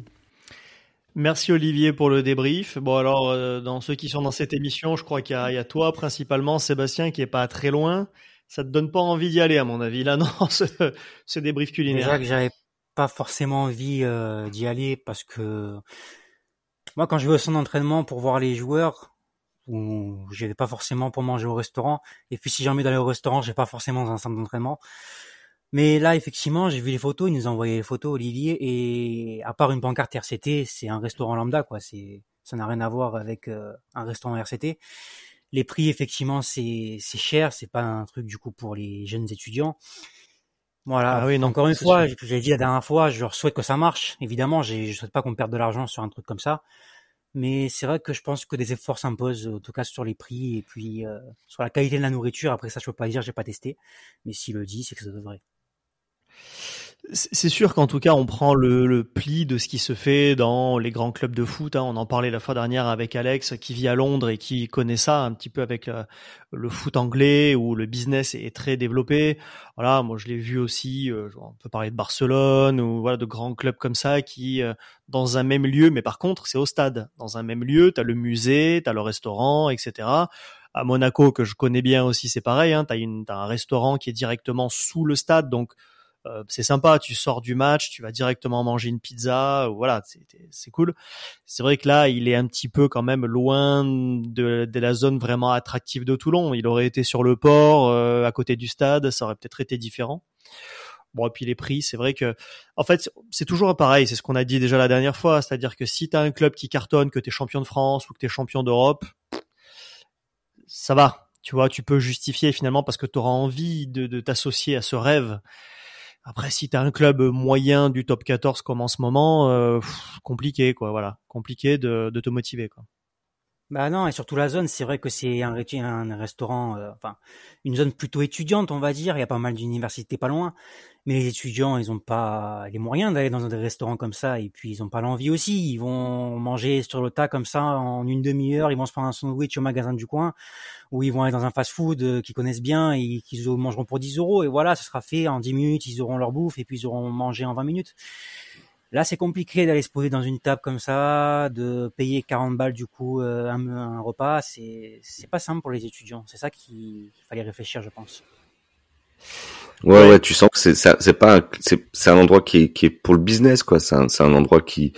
Merci Olivier pour le débrief. Bon alors, euh, dans ceux qui sont dans cette émission, je crois qu'il y, y, a toi principalement, Sébastien, qui est pas très loin. Ça te donne pas envie d'y aller, à mon avis, là, non, ce, ce débrief culinaire. Déjà que j'avais pas forcément envie euh, d'y aller parce que moi, quand je vais au centre d'entraînement pour voir les joueurs, ou j'y vais pas forcément pour manger au restaurant. Et puis si j'ai envie d'aller au restaurant, j'ai pas forcément dans un centre d'entraînement. Mais là, effectivement, j'ai vu les photos, il nous a envoyé les photos, Olivier, et à part une pancarte RCT, c'est un restaurant lambda, quoi. C'est, ça n'a rien à voir avec euh, un restaurant RCT. Les prix, effectivement, c'est, c'est cher, c'est pas un truc du coup pour les jeunes étudiants. Voilà. Ah oui, encore une fois, je l'ai dit la dernière fois, je souhaite que ça marche. Évidemment, je souhaite pas qu'on perde de l'argent sur un truc comme ça. Mais c'est vrai que je pense que des efforts s'imposent, en tout cas sur les prix et puis euh, sur la qualité de la nourriture. Après ça, je peux pas dire, j'ai pas testé. Mais s'il le dit, c'est que ça devrait. C'est sûr qu'en tout cas, on prend le, le, pli de ce qui se fait dans les grands clubs de foot. Hein. On en parlait la fois dernière avec Alex, qui vit à Londres et qui connaît ça un petit peu avec euh, le foot anglais où le business est très développé. Voilà, moi je l'ai vu aussi. Euh, on peut parler de Barcelone ou voilà de grands clubs comme ça qui, euh, dans un même lieu, mais par contre c'est au stade. Dans un même lieu, t'as le musée, t'as le restaurant, etc à Monaco que je connais bien aussi, c'est pareil. Hein, t'as, t'as un restaurant qui est directement sous le stade, donc euh, c'est sympa. Tu sors du match, tu vas directement manger une pizza, voilà, c'est, cool. C'est vrai que là, il est un petit peu quand même loin de, de la zone vraiment attractive de Toulon. Il aurait été sur le port, euh, à côté du stade, ça aurait peut-être été différent. Bon, et puis les prix, c'est vrai que, en fait, c'est toujours pareil, c'est ce qu'on a dit déjà la dernière fois, c'est-à-dire que si tu as un club qui cartonne, que tu es champion de France ou que tu es champion d'Europe, ça va. Tu vois, tu peux justifier finalement parce que tu auras envie de, de t'associer à ce rêve. Après, si tu as un club moyen du top 14 comme en ce moment, euh, compliqué, quoi. Voilà, compliqué de, de te motiver, quoi. Bah non, et surtout la zone, c'est vrai que c'est un, restaurant, euh, enfin une zone plutôt étudiante, on va dire. Il y a pas mal d'universités pas loin, mais les étudiants, ils ont pas les moyens d'aller dans des restaurants comme ça, et puis ils ont pas l'envie aussi. Ils vont manger sur le tas comme ça en une demi-heure. Ils vont se prendre un sandwich au magasin du coin, ou ils vont aller dans un fast-food euh, qu'ils connaissent bien et qu'ils mangeront pour 10 euros. Et voilà, ça sera fait en 10 minutes. Ils auront leur bouffe et puis ils auront mangé en 20 minutes. Là, c'est compliqué d'aller se poser dans une table comme ça, de payer 40 balles du coup euh, un, un, repas. C'est c'est pas simple pour les étudiants. C'est ça qu'il fallait réfléchir, je pense. Ouais, ouais, tu sens que c'est pas, un- c'est c'est un endroit qui est qui est pour le business quoi. C'est un, c'est un endroit qui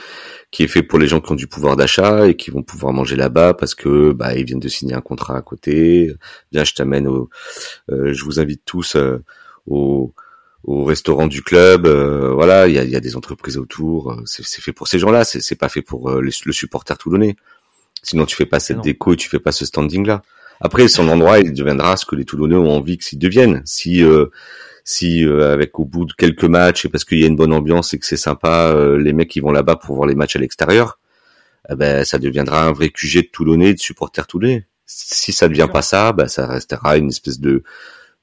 qui est fait pour les gens qui ont du pouvoir d'achat et qui vont pouvoir manger là-bas parce que bah ils viennent de signer un contrat à côté. Viens, je t'amène au, euh, je vous invite tous euh, au au restaurant du club. euh, voilà, il y a, y a des entreprises autour. euh, C'est fait pour ces gens-là. C'est pas fait pour euh, les- le supporter toulonnais. Sinon, tu fais pas cette non. déco et tu fais pas ce standing-là. Après, son endroit, il deviendra ce que les Toulonnais ont envie qu'il devienne. Si euh, si euh, avec au bout de quelques matchs et parce qu'il y a une bonne ambiance et que c'est sympa, euh, les mecs qui vont là-bas pour voir les matchs à l'extérieur, eh ben ça deviendra un vrai QG de Toulonnais, de supporters toulonnais. Si ça devient pas ça, ben ça restera une espèce de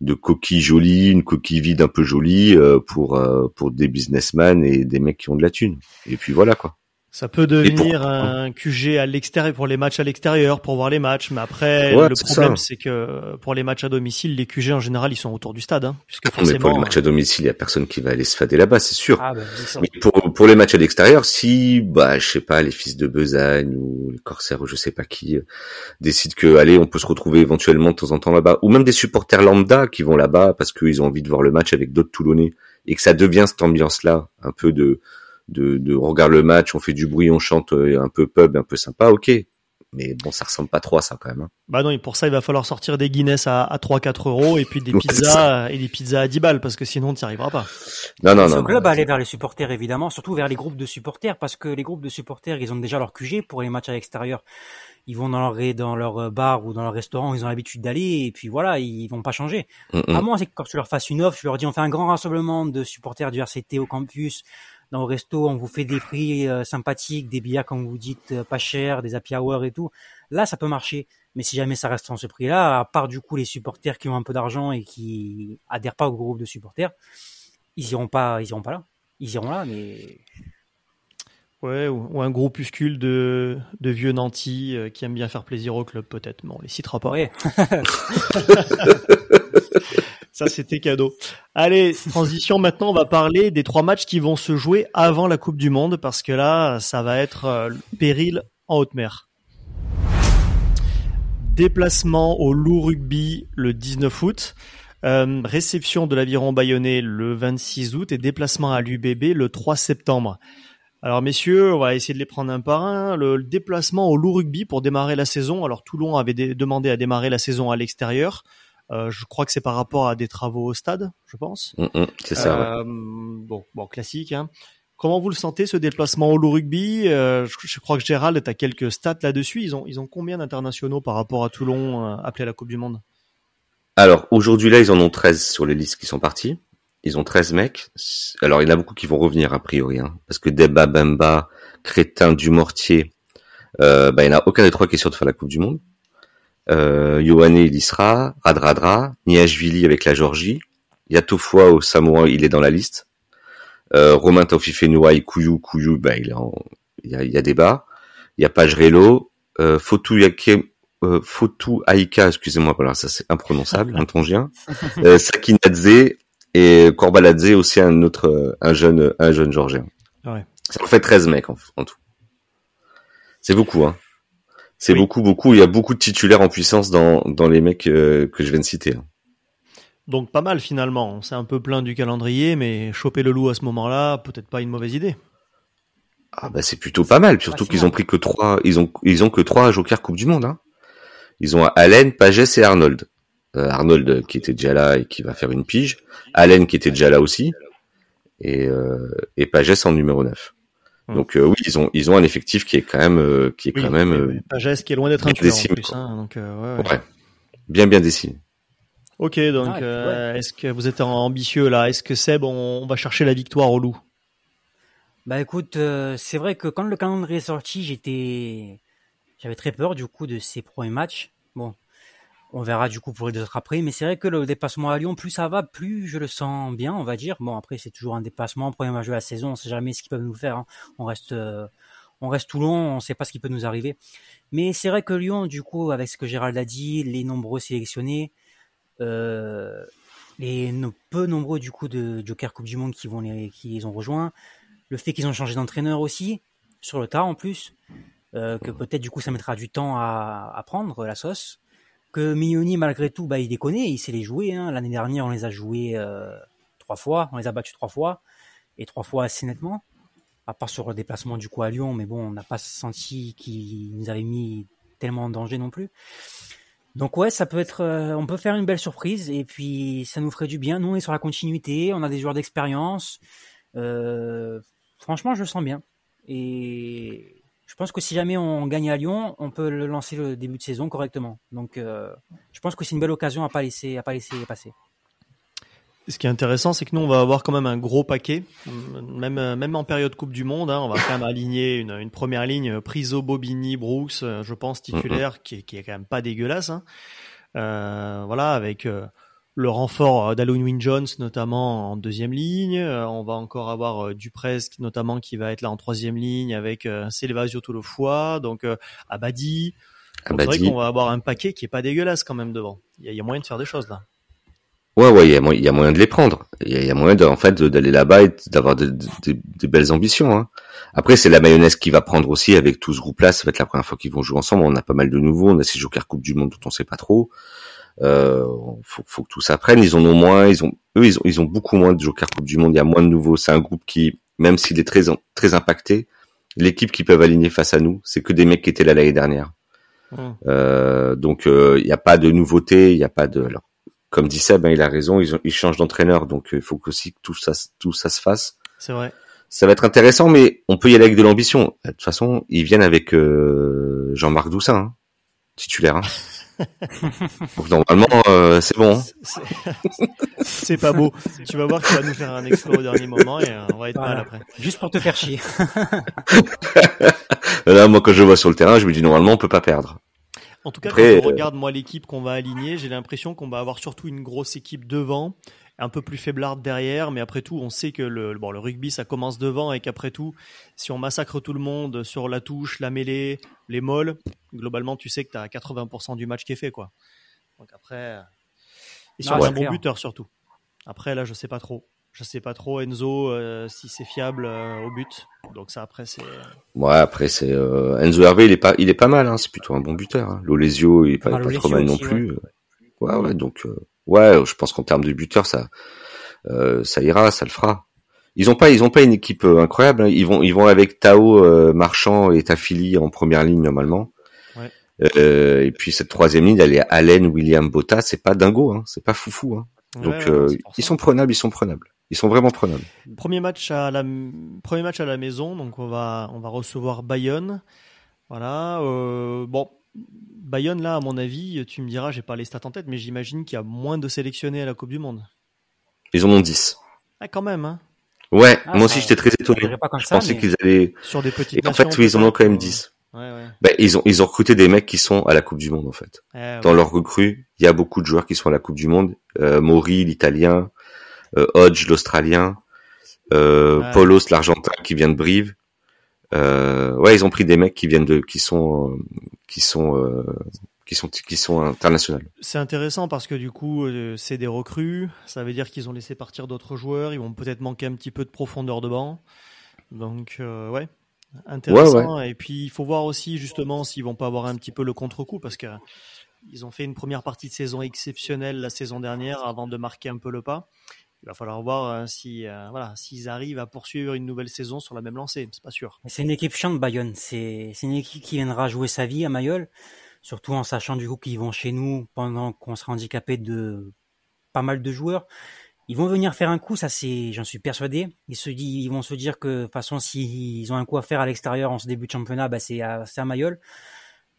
de coquille jolie, une coquille vide un peu jolie euh, pour euh, pour des businessmen et des mecs qui ont de la thune. Et puis voilà quoi. Ça peut devenir un QG à l'extérieur pour les matchs à l'extérieur pour voir les matchs, mais après Ouais, le problème c'est que pour les matchs à domicile, les QG en général ils sont autour du stade, hein, puisque Mais pour les matchs à domicile, il y a personne qui va aller se fader là-bas, c'est sûr. Ah, c'est ça. Mais pour, pour les matchs à l'extérieur, si, bah, je sais pas, les fils de Besagne ou les Corsaires ou je sais pas qui euh, décident que, allez, on peut se retrouver éventuellement de temps en temps là-bas, ou même des supporters lambda qui vont là-bas parce qu'ils ont envie de voir le match avec d'autres Toulonnais et que ça devient cette ambiance-là, un peu de, de, de, on regarde le match, on fait du bruit, on chante euh, un peu pub, un peu sympa, ok. Mais bon, ça ressemble pas trop à ça quand même. hein. Bah non, et pour ça il va falloir sortir des Guinness à, à 3-4 euros et puis des pizzas et des pizzas à 10 balles parce que sinon tu n'y arriveras pas. Non, non, non. au club non. aller vers les supporters évidemment, surtout vers les groupes de supporters parce que les groupes de supporters ils ont déjà leur QG pour les matchs à l'extérieur. Ils vont dans leur dans leur euh, bar ou dans leur restaurant, où ils ont l'habitude d'aller et puis voilà, ils vont pas changer. Mm, mm. À moins c'est que quand tu leur fasses une offre, tu leur dis on fait un grand rassemblement de supporters du RCT au campus, dans le resto, on vous fait des prix euh, sympathiques, des billets comme vous dites euh, pas cher, des happy hour et tout. Là, ça peut marcher. Mais si jamais ça reste en ce prix-là, à part du coup les supporters qui ont un peu d'argent et qui adhèrent pas au groupe de supporters, ils iront pas, ils iront pas là. Ils iront là, mais Ouais, ou, ou un groupuscule de, de vieux nantis euh, qui aiment bien faire plaisir au club peut-être, mais on les citera pas. ouais. Ça, c'était cadeau. Allez, transition. Maintenant, on va parler des trois matchs qui vont se jouer avant la Coupe du Monde, parce que là, ça va être euh, péril en haute mer. Déplacement au Loup Rugby le 19 août. Euh, réception de l'aviron bayonnais le 26 août et déplacement à l'UBB le 3 septembre. Alors messieurs, on va essayer de les prendre un par un. Le, le déplacement au Loup Rugby pour démarrer la saison. Alors Toulon avait dé- demandé à démarrer la saison à l'extérieur. Euh, je crois que c'est par rapport à des travaux au stade, je pense. Mm, mm, c'est ça. ouais. Euh, bon, bon, classique. Hein. Comment vous le sentez ce déplacement au Rugby? Euh, je, je crois que Gérald, as quelques stats là-dessus. Ils ont, ils ont combien d'internationaux par rapport à Toulon appelés à la Coupe du Monde? Alors aujourd'hui là, ils en ont 13 sur les listes qui sont partis. Ils ont 13 mecs. Alors il y en a beaucoup qui vont revenir a priori, hein, parce que Deba, Bemba, Crétin, Dumortier, euh, bah, il n'y en a aucun des trois qui est sûr de faire la Coupe du Monde. Euh, y sera. Radradra, Niashvili avec la Georgie. Yatofua au Samoa, il est dans la liste. Euh, Romain Taufifenua et Kouyou, Kouyou, bah, il, est en- il y a, il y a débat. Il y a Pajrelo, euh, Fotu Yake, euh, Aika, excusez-moi, voilà, ça c'est imprononçable, un tongien. Euh, Sakinadze et Korbaladze aussi un autre, un jeune, un jeune Georgien. Ouais. Ça en fait 13 mecs en, en tout. C'est beaucoup, hein. C'est Oui. beaucoup, beaucoup. Il y a beaucoup de titulaires en puissance dans, dans les mecs euh, que je viens de citer. hein. Donc pas mal finalement. On s'est un peu plein du calendrier, mais choper le loup à ce moment-là, peut-être pas une mauvaise idée. Ah bah c'est plutôt pas mal, surtout qu'ils ont pris que trois, ils ont ils ont que trois jokers Coupe du Monde. Hein. Ils ont Allen, Pagès et Arnold. Euh, Arnold euh, qui était déjà là et qui va faire une pige. Allen qui était déjà là aussi. Et euh, et Pagès en numéro 9. Hmm. Donc euh, oui, ils ont ils ont un effectif qui est quand même euh, qui est Oui, quand même euh. Pagès qui est loin d'être un bien tueur en plus. hein, donc, euh, ouais, ouais. ouais, bien bien dessiné. Ok, donc Ah, est-ce que vous êtes ambitieux là? Est-ce que Seb, on, on va chercher la victoire au loup? Bah écoute, euh, c'est vrai que quand le calendrier est sorti, j'étais, j'avais très peur du coup de ces premiers matchs. Bon, on verra du coup pour les autres après, mais c'est vrai que le déplacement à Lyon, plus ça va, plus je le sens bien, on va dire. Bon après c'est toujours un déplacement, premier match de la saison, on sait jamais ce qu'ils peuvent nous faire. hein. On reste, euh, on reste Toulon, on sait pas ce qui peut nous arriver. Mais c'est vrai que Lyon, du coup, avec ce que Gérald a dit, les nombreux sélectionnés, euh, les no- peu nombreux du coup de Joker Coupe du Monde qui vont les, qui les ont rejoints, le fait qu'ils ont changé d'entraîneur aussi sur le tas en plus, euh, que peut-être du coup ça mettra du temps à prendre la sauce. Que Mignoni, malgré tout, bah, il déconne, il sait les jouer. Hein. L'année dernière, on les a joués euh, trois fois, on les a battus trois fois, et trois fois assez nettement. À part sur le déplacement du coup à Lyon, mais bon, on n'a pas senti qu'il nous avait mis tellement en danger non plus. Donc ouais, ça peut être, euh, on peut faire une belle surprise et puis ça nous ferait du bien. Nous, on est sur la continuité, on a des joueurs d'expérience. Euh, franchement, je le sens bien. Et je pense que si jamais on gagne à Lyon, on peut le lancer le début de saison correctement. Donc, euh, je pense que c'est une belle occasion à pas laisser, à pas laisser passer. Ce qui est intéressant, c'est que nous, on va avoir quand même un gros paquet, même même en période Coupe du Monde. Hein, on va quand même aligner une, une première ligne Priso, Bobigny, Brooks, euh, je pense titulaire, qui, qui est quand même pas dégueulasse. Hein. Euh, voilà, avec euh, le renfort d'Alun Win Jones notamment en deuxième ligne. on va encore avoir Duprez notamment qui va être là en troisième ligne avec euh, Selvasio fois donc Abadi. C'est vrai qu'on va avoir un paquet qui est pas dégueulasse quand même devant. Il y, y a moyen de faire des choses là. Ouais, ouais, il y, a, y a moyen de les prendre. Il y, a moyen de, en fait, d'aller là-bas et d'avoir des de, belles ambitions. Hein. Après, c'est la mayonnaise qui va prendre aussi avec tout ce groupe-là. Ça va être la première fois qu'ils vont jouer ensemble. On a pas mal de nouveaux. On a ces Jokers Coupe du Monde dont on sait pas trop. Euh, faut, faut que tout ça prenne. Ils en ont moins. Ils ont, eux, ils ont, ils ont beaucoup moins de Jokers Coupe du Monde. Il y a moins de nouveaux. C'est un groupe qui, même s'il est très, très impacté, l'équipe qui peuvent aligner face à nous, c'est que des mecs qui étaient là l'année dernière. Euh, donc, euh, il n'y a pas de nouveauté. Il n'y a pas de. Alors, comme dit Seb, ben, il a raison, ils, ont, ils changent d'entraîneur, donc euh, il faut aussi que tout ça, tout ça se fasse. C'est vrai. Ça va être intéressant, mais on peut y aller avec de l'ambition. De toute façon, ils viennent avec euh, Jean-Marc Doussin, hein, titulaire. Hein. donc normalement, euh, c'est bon. Hein. C'est pas beau. tu vas voir qu'il va nous faire un exploit au dernier moment et on va être mal après. Juste pour te faire chier. Là, moi, quand je vois sur le terrain, je me dis normalement, on peut pas perdre. En tout cas, quand je euh, regarde moi l'équipe qu'on va aligner, j'ai l'impression qu'on va avoir surtout une grosse équipe devant, un peu plus faiblarde derrière, mais après tout, on sait que le, bon, le rugby, ça commence devant et qu'après tout, si on massacre tout le monde sur la touche, la mêlée, les molles, globalement, tu sais que tu as 80% du match qui est fait, quoi. Donc après, et sur un bon buteur surtout. Après, là, je sais pas trop. Je sais pas trop Enzo euh, si c'est fiable euh, au but. Donc ça après c'est. Ouais après c'est euh, Enzo Hervé il est pas il est pas mal hein. c'est plutôt un bon buteur. Hein. Lolesio il est pas, pas trop mal non plus. Ouais ouais, donc ouais je pense qu'en termes de buteur ça ça ira ça le fera. Ils ont pas ils ont pas une équipe incroyable. Hein. Ils vont ils vont avec Tao Marchand et Tafili en première ligne normalement. Ouais. et puis cette troisième ligne elle est Allen William Botta c'est pas dingo hein. c'est pas foufou hein. Donc ils sont prenables ils sont prenables. Ils sont vraiment prenables. Premier match à la premier match à la maison, donc on va on va recevoir Bayonne. Voilà. Euh, bon, Bayonne là, à mon avis, tu me diras, j'ai pas les stats en tête, mais j'imagine qu'il y a moins de sélectionnés à la Coupe du Monde. Ils en ont 10. Ah, quand même, hein. Ouais, ah, moi aussi j'étais très étonné. Je pensais qu'ils allaient. Sur des petites. Et en fait, oui, ils en ont quand même 10. Ouais, ouais. Ben, ils ont ils ont recruté des mecs qui sont à la Coupe du Monde en fait. Eh Dans leur recrue, il y a beaucoup de joueurs qui sont à la Coupe du Monde. Euh, Maury, l'Italien, euh, Hodge, l'Australien, euh, Polos, l'Argentin, qui vient de Brive. Euh, ouais, ils ont pris des mecs qui viennent de, qui sont, qui sont, qui sont, qui sont internationaux. C'est intéressant parce que du coup, c'est des recrues. Ça veut dire qu'ils ont laissé partir d'autres joueurs. Ils vont peut-être manquer un petit peu de profondeur de banc. Donc, ouais, intéressant. Et puis, il faut voir aussi justement s'ils vont pas avoir un petit peu le contre-coup parce que ils ont fait une première partie de saison exceptionnelle la saison dernière avant de marquer un peu le pas il va falloir voir euh, si euh, voilà s'ils arrivent à poursuivre une nouvelle saison sur la même lancée. C'est pas sûr. C'est une équipe chiante Bayonne. C'est une équipe qui viendra jouer sa vie à Mayol, surtout en sachant du coup qu'ils vont chez nous pendant qu'on sera handicapé de pas mal de joueurs. Ils vont venir faire un coup, ça c'est, j'en suis persuadé. Ils se disent, ils vont se dire que de toute façon, s'ils ont un coup à faire à l'extérieur en ce début de championnat, bah c'est à, à Mayol.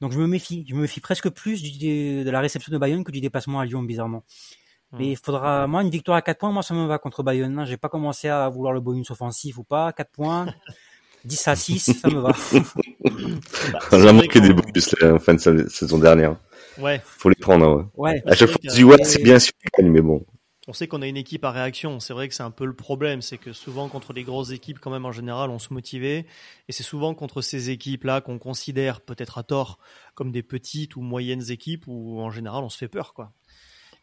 Donc je me méfie, je me méfie presque plus du, de la réception de Bayonne que du déplacement à Lyon, bizarrement. Mais il faudra, moi, une victoire à 4 points, moi, ça me va contre Bayonne. Hein. J'ai pas commencé à vouloir le bonus offensif ou pas. 4 points, 10 à 6, ça me va. bah, on a manqué des bonus en fin de saison dernière. Ouais. Faut les prendre, hein, ouais. ouais. À chaque fois, on se dit, ouais, c'est bien gagne, mais bon. On sait qu'on a une équipe à réaction. C'est vrai que c'est un peu le problème. C'est que souvent, contre les grosses équipes, quand même, en général, on se motivait. Et c'est souvent contre ces équipes-là qu'on considère, peut-être à tort, comme des petites ou moyennes équipes où, en général, on se fait peur, quoi.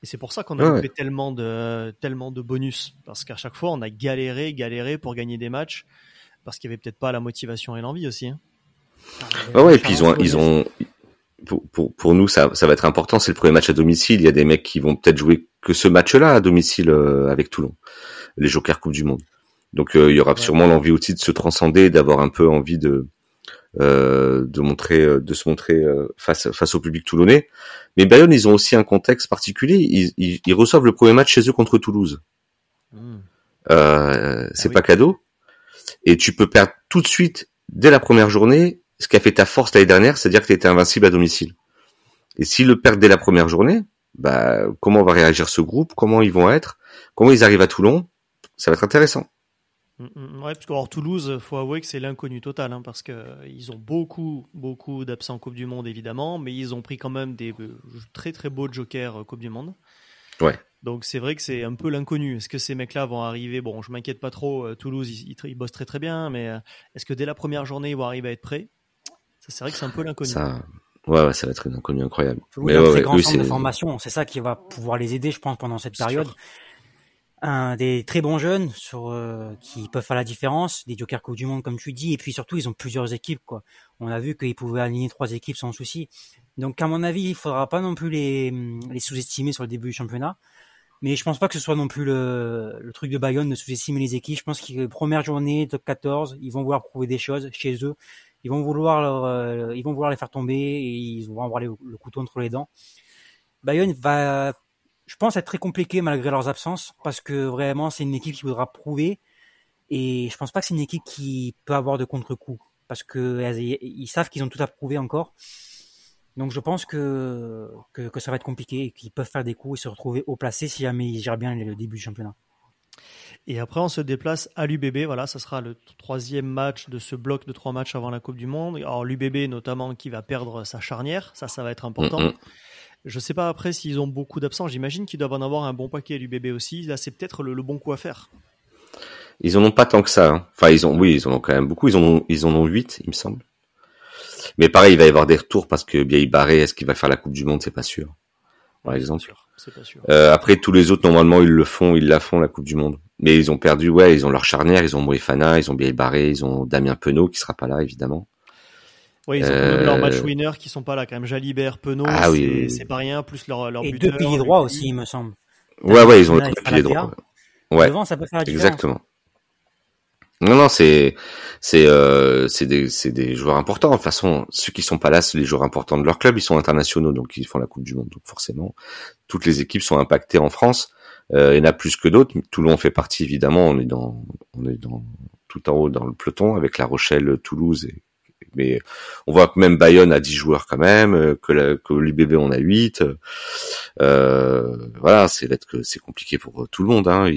Et c'est pour ça qu'on a fait tellement de tellement de bonus parce qu'à chaque fois on a galéré, galéré pour gagner des matchs parce qu'il y avait peut-être pas la motivation et l'envie aussi. Hein. ouais, et puis ils ont ils ont pour, pour, pour nous, ça, ça va être important. C'est le premier match à domicile. Il y a des mecs qui vont peut-être jouer que ce match-là à domicile euh, avec Toulon, les Jokers Coupe du Monde. Donc euh, il y aura sûrement l'envie aussi de se transcender, d'avoir un peu envie de euh, de montrer, euh, de se montrer face face au public toulonnais. Mais Bayonne, ils ont aussi un contexte particulier. Ils, ils, ils reçoivent le premier match chez eux contre Toulouse. Mmh. Euh, c'est ah pas cadeau. Et tu peux perdre tout de suite dès la première journée ce qui a fait ta force l'année dernière, c'est-à-dire que tu étais invincible à domicile. Et s'ils le perdent dès la première journée, bah, comment va réagir ce groupe? Comment ils vont être? Comment ils arrivent à Toulon? Ça va être intéressant. Mm, mm, ouais, parce qu'en Toulouse, faut avouer que c'est l'inconnu total, hein, parce que ils ont beaucoup, beaucoup d'absents Coupe du Monde évidemment, mais ils ont pris quand même des euh, très très beaux jokers euh, Coupe du Monde. Ouais. Donc c'est vrai que c'est un peu l'inconnu. Est-ce que ces mecs-là vont arriver Bon, je m'inquiète pas trop. Euh, Toulouse, ils, ils, bossent très très bien, mais est-ce que dès la première journée ils vont arriver à être prêts? C'est vrai que c'est un peu l'inconnu. Ça... Ouais, ouais, ça va être une inconnue incroyable. Oui, mais un très grand centre de formation, c'est ça qui va pouvoir les aider, je pense, pendant cette période. Un des très bons jeunes sur euh, qui peuvent faire la différence, des Joker Coupe du Monde comme tu dis, et puis surtout ils ont plusieurs équipes quoi. On a vu qu'ils pouvaient aligner trois équipes sans souci. Donc à mon avis, il faudra pas non plus les, les sous-estimer sur le début du championnat. Mais je pense pas que ce soit non plus le, le truc de Bayonne de sous-estimer les équipes. Je pense que première journée, top 14, ils vont vouloir prouver des choses chez eux ils vont vouloir euh, ils vont vouloir les faire tomber et ils vont avoir le, couteau entre les dents. Bayonne va, je pense, être très compliqué malgré leurs absences parce que vraiment c'est une équipe qui voudra prouver et je pense pas que c'est une équipe qui peut avoir de contre-coup parce que ils savent qu'ils ont tout à prouver encore. Donc je pense que, que, que ça va être compliqué et qu'ils peuvent faire des coups et se retrouver haut placé si jamais ils gèrent bien le début du championnat. Et après, on se déplace à l'UBB. Voilà, ça sera le troisième match de ce bloc de trois matchs avant la Coupe du Monde. Alors l'UBB notamment qui va perdre sa charnière, ça, ça va être important. Je sais pas après s'ils ont beaucoup d'absents. J'imagine qu'ils doivent en avoir un bon paquet à l'UBB aussi. Là, c'est peut-être le, bon coup à faire. Ils en ont pas tant que ça. Hein. Enfin, ils ont, oui, ils en ont quand même beaucoup. Ils en ont, ils en ont huit, il me semble. Mais pareil, il va y avoir des retours parce que bien Barré, est-ce qu'il va faire la Coupe du Monde, c'est pas sûr. Par exemple. Pas sûr. Euh, après, tous les autres, normalement, ils le font, ils la font, la Coupe du Monde. Mais ils ont perdu, ouais, ils ont leur charnière, ils ont Moefana, ils ont Biel Barré, ils ont Damien Penaud qui sera pas là évidemment. Oui, ils ont euh... leur match winner qui sont pas là quand même. Jalibert, Penaud, ah, oui, c'est pas rien, plus leur, leur Et deux piliers droits aussi, il me semble. Ouais, ouais, ils ont deux piliers droits. Ouais. Devant, ça peut faire la différence. Exactement. Non, non, c'est c'est euh, c'est des c'est des joueurs importants. De toute façon, ceux qui sont pas là, c'est les joueurs importants de leur club. Ils sont internationaux, donc ils font la Coupe du Monde. Donc forcément, toutes les équipes sont impactées en France. Euh, il y en a plus que d'autres. Toulon fait partie évidemment. On est dans, on est dans tout en haut dans le peloton avec La Rochelle, Toulouse. Et, mais on voit que même Bayonne a 10 joueurs quand même, euh, que, la, que l'UBB on a 8. Euh, voilà, c'est que c'est compliqué pour tout le monde. Hein.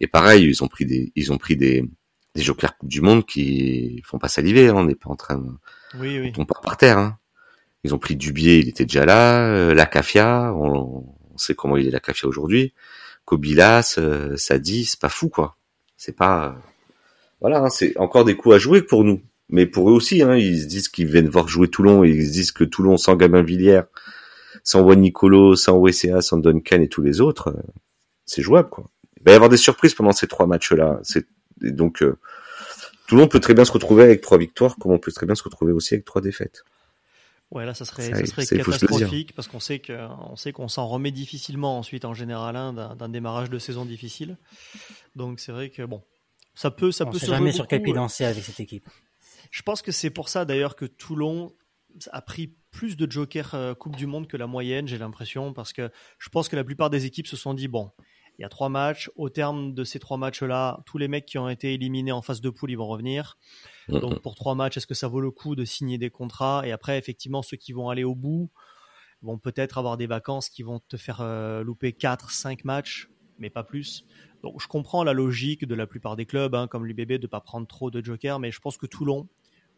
et pareil, ils ont pris des, ils ont pris des, des jokers Coupe du Monde qui font pas saliver. Hein. On n'est pas en train de, oui, oui. on tombe pas par terre. Hein. Ils ont pris Dubier, il était déjà là. Euh, la Cafia, on, on, sait comment il est la Cafia aujourd'hui. Kobilas, euh, Sadi, c'est pas fou quoi. C'est pas voilà, hein, c'est encore des coups à jouer pour nous, mais pour eux aussi. Hein, ils se disent qu'ils viennent voir jouer Toulon, ils se disent que Toulon sans Gabin Villiers, sans Juan Nicolo, sans WCA, sans Duncan et tous les autres, euh, c'est jouable quoi. Il va y avoir des surprises pendant ces trois matchs-là. C'est donc euh, Toulon peut très bien se retrouver avec trois victoires, comme on peut très bien se retrouver aussi avec trois défaites. Ouais, là, ça serait, ça, serait catastrophique parce qu'on sait qu'on sait qu'on s'en remet difficilement ensuite en général hein, d'un démarrage de saison difficile. Donc c'est vrai que bon, ça peut, ça on peut se jamais sur quel pied danser avec cette équipe. Je pense que c'est pour ça d'ailleurs que Toulon a pris plus de jokers euh, Coupe du Monde que la moyenne, j'ai l'impression, parce que je pense que la plupart des équipes se sont dit bon, il y a trois matchs. Au terme de ces trois matchs-là, tous les mecs qui ont été éliminés en phase de poule, ils vont revenir. Donc pour trois matchs, est-ce que ça vaut le coup de signer des contrats? Et après, effectivement, ceux qui vont aller au bout vont peut-être avoir des vacances qui vont te faire euh, louper quatre, cinq matchs, mais pas plus. Donc je comprends la logique de la plupart des clubs, hein, comme l'UBB, de pas prendre trop de jokers, mais je pense que Toulon,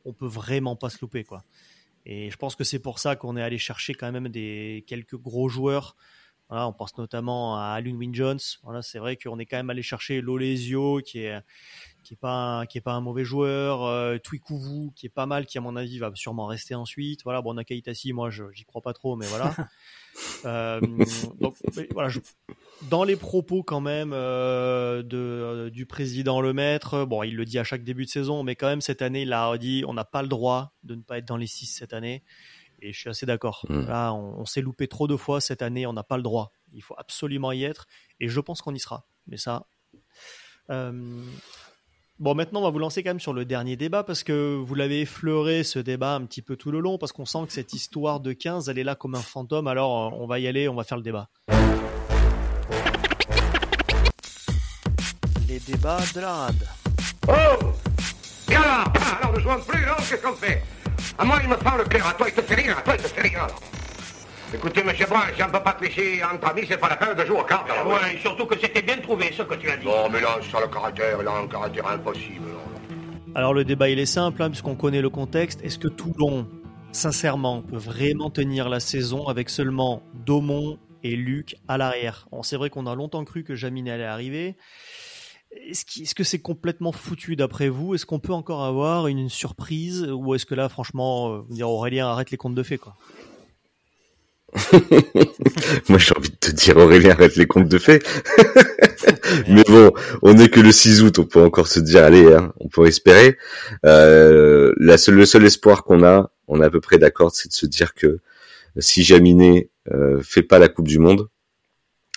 on peut vraiment pas se louper, quoi. Et je pense que c'est pour ça qu'on est allé chercher quand même des quelques gros joueurs on pense notamment à Alun Win Jones. Voilà, c'est vrai qu'on est quand même allé chercher Lolesio, qui est qui est pas qui est pas un mauvais joueur, euh, Twikuvu, qui est pas mal, qui à mon avis va sûrement rester ensuite. Voilà, bon Nakaitasi, moi je j'y crois pas trop, mais voilà. euh, donc voilà, dans les propos quand même euh, de euh, du président Le Maître, bon, il le dit à chaque début de saison, mais quand même cette année il a dit on n'a pas le droit de ne pas être dans les six cette année Et je suis assez d'accord. Mm. Là, on, on s'est loupé trop de fois cette année, on n'a pas le droit. Il faut absolument y être, et je pense qu'on y sera. Mais ça. euh, Bon, maintenant, on va vous lancer quand même sur le dernier débat parce que vous l'avez effleuré ce débat un petit peu tout le long parce qu'on sent que cette histoire de 15, elle est là comme un fantôme. Alors, on va y aller, on va faire le débat. Les débats de la rade. Oh Et alors Ah, Alors ne plus, qu'est-ce qu'on fait À moi, il me prend le cœur, à toi, il te fait rien, à toi, il te fait rien, alors. Écoutez, monsieur Brun, si on ne peut pas tricher entre amis, c'est pas la peine de jouer aux cartes, alors. Ouais, surtout que c'était bien trouvé ce que tu as dit. Non, mais là, sur le caractère, il a un caractère impossible. alors. Alors, le débat, il est simple, hein, puisqu'on connaît le contexte. Est-ce que Toulon, sincèrement, peut vraiment tenir la saison avec seulement Daumont et Luc à l'arrière? Bon, C'est vrai qu'on a longtemps cru que Jaminet allait arriver. Est-ce que c'est complètement foutu d'après vous? Est-ce qu'on peut encore avoir une surprise Ou est-ce que là, franchement, euh, dire Aurélien, arrête les contes de fées, quoi? Moi, j'ai envie de te dire, Aurélien, arrête les comptes de fait. Mais bon, on n'est que le 6 août, on peut encore se dire, allez, hein, on peut espérer. Euh, la seule, le seul espoir qu'on a, on est à peu près d'accord, c'est de se dire que si Jaminet euh, fait pas la Coupe du Monde,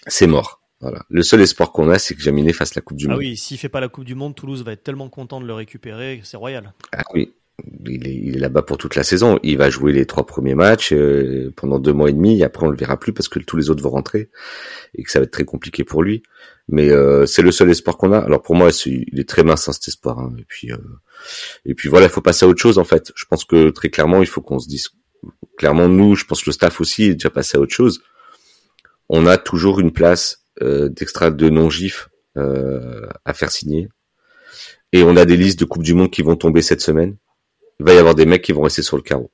c'est mort. Voilà. Le seul espoir qu'on a, c'est que Jaminet fasse la Coupe du Ah Monde. oui, s'il fait pas la Coupe du Monde, Toulouse va être tellement content de le récupérer, c'est royal. Ah oui, il est, il est là-bas pour toute la saison. Il va jouer les trois premiers matchs euh, pendant deux mois et demi. Et après, on le verra plus parce que tous les autres vont rentrer et que ça va être très compliqué pour lui. Mais euh, c'est le seul espoir qu'on a. Alors pour moi, il est très mince hein, cet espoir. hein. Et puis, euh, et puis voilà, il faut passer à autre chose en fait. Je pense que très clairement, il faut qu'on se dise clairement nous. Je pense que le staff aussi est déjà passé à autre chose. On a toujours une place euh, d'extra de non gif euh, à faire signer. Et on a des listes de Coupe du Monde qui vont tomber cette semaine il va y avoir des mecs qui vont rester sur le carreau.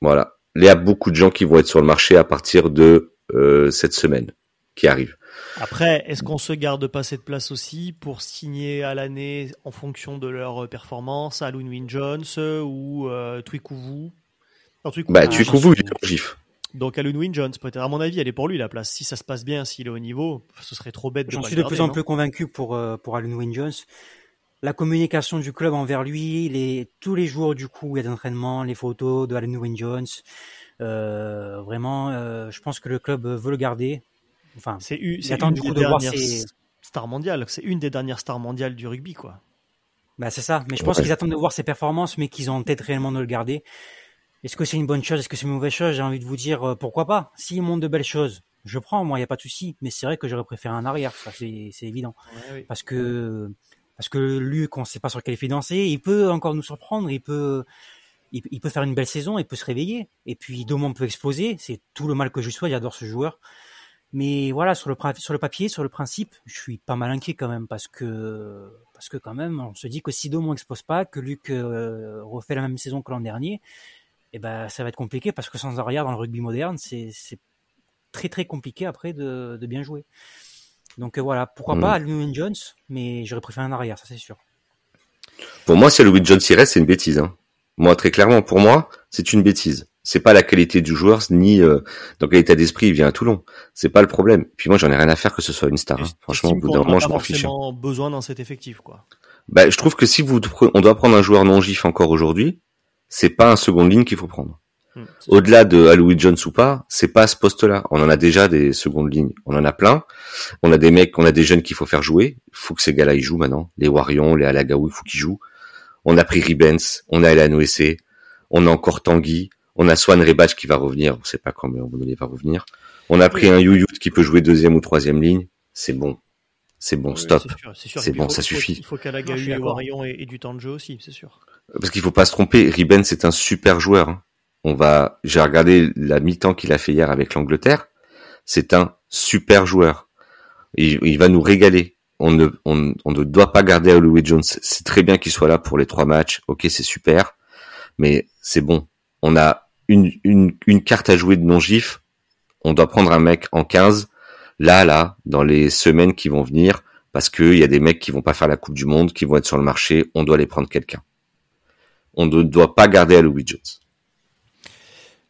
Voilà. Il y a beaucoup de gens qui vont être sur le marché à partir de euh, cette semaine qui arrive. Après, est-ce qu'on se garde pas cette place aussi pour signer à l'année en fonction de leur performance à Win Jones ou euh, Non, Twikuvu, Bah, ah, suis- il est en Donc Win Jones, peut-être. À mon avis, elle est pour lui la place. Si ça se passe bien, s'il est au niveau, ce serait trop bête de J'en suis de plus en plus convaincu pour, euh, pour Alun Wayne Jones. La communication du club envers lui, les, tous les jours du coup, il y a des entraînements, les photos de Alun Wayne Jones. Euh, vraiment, euh, je pense que le club veut le garder. Enfin, C'est il attend du des coup de voir dernières ses, stars mondiales. C'est une des dernières stars mondiales du rugby, quoi. Bah, c'est ça. Mais je pense Ouais. qu'ils attendent de voir ses performances, mais qu'ils ont en tête réellement de le garder. Est-ce que c'est une bonne chose? Est-ce que c'est une mauvaise chose? J'ai envie de vous dire euh, pourquoi pas? S'il montre de belles choses, je prends. Moi, il n'y a pas de souci. Mais c'est vrai que j'aurais préféré un arrière. Ça, c'est c'est évident. Parce que parce que Luc, on ne sait pas sur quel effet danser. Il peut encore nous surprendre. Il peut il, il peut faire une belle saison. Il peut se réveiller. Et puis Domon peut exploser. C'est tout le mal que je lui souhaite. J'adore ce joueur. Mais voilà, sur le, sur le papier, sur le principe, je suis pas mal inquiet quand même parce que parce que quand même, on se dit que si Domon expose pas, que Luc euh, refait la même saison que l'an dernier, eh ben ça va être compliqué parce que sans arrière dans le rugby moderne, c'est très très compliqué après de, de bien jouer. Donc euh, voilà, pourquoi Mm. pas Alun Jones, mais j'aurais préféré un arrière, ça c'est sûr. Pour moi, si Louis Jones y reste, c'est une bêtise. Hein. Moi, très clairement, pour moi, c'est une bêtise. C'est pas la qualité du joueur, ni euh, dans quel état d'esprit il vient à Toulon. C'est pas le problème. Puis moi, j'en ai rien à faire que ce soit une star. hein. Franchement, au bout d'un moment, je m'en fiche. hein. besoin dans cet effectif, quoi? Bah, je trouve que si vous, on doit prendre un joueur non gif encore aujourd'hui, c'est pas un seconde ligne qu'il faut prendre. Hmm. Au-delà de Alois Jones ou pas, c'est pas à ce poste-là. On en a déjà des secondes lignes. On en a plein. On a des mecs, on a des jeunes qu'il faut faire jouer. Il faut que ces gars-là, ils jouent maintenant. Les Warion, les Alagaou, il faut qu'ils jouent. On a pris Ribens, on a Elan OSC, on a encore Tanguy, on a Swan Rebach qui va revenir. On sait pas quand, mais on va revenir. On a pris un Youyut qui peut jouer deuxième ou troisième ligne. C'est bon. C'est bon, stop. C'est Et bon, faut- ça suffit. Il faut et d'accord. Warion aient, aient du temps de jeu aussi, c'est sûr. Parce qu'il faut pas se tromper, Ribben c'est un super joueur. hein. On va, j'ai regardé la mi-temps qu'il a fait hier avec l'Angleterre. C'est un super joueur. Il, va nous régaler. On ne, doit pas garder Louis Jones. C'est très bien qu'il soit là pour les trois matchs. Ok, c'est super, mais c'est bon. On a une, une, une carte à jouer de non-gif. On doit prendre un mec en 15. Là, là, dans les semaines qui vont venir, parce qu'il y a des mecs qui vont pas faire la Coupe du Monde, qui vont être sur le marché. On doit les prendre quelqu'un. On ne doit pas garder Louis Jones.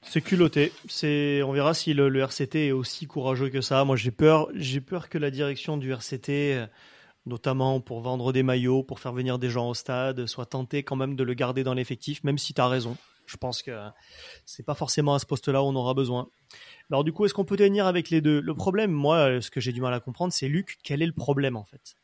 C'est culotté. C'est, on verra si le, le RCT est aussi courageux que ça. Moi, j'ai peur, j'ai peur que la direction du RCT, euh, notamment pour vendre des maillots, pour faire venir des gens au stade, soit tentée quand même de le garder dans l'effectif, même si tu as raison. Je pense que c'est pas forcément à ce poste-là où on aura besoin. Alors du coup, est-ce qu'on peut tenir avec les deux? Le problème, moi, ce que j'ai du mal à comprendre, c'est Luc, quel est le problème en fait?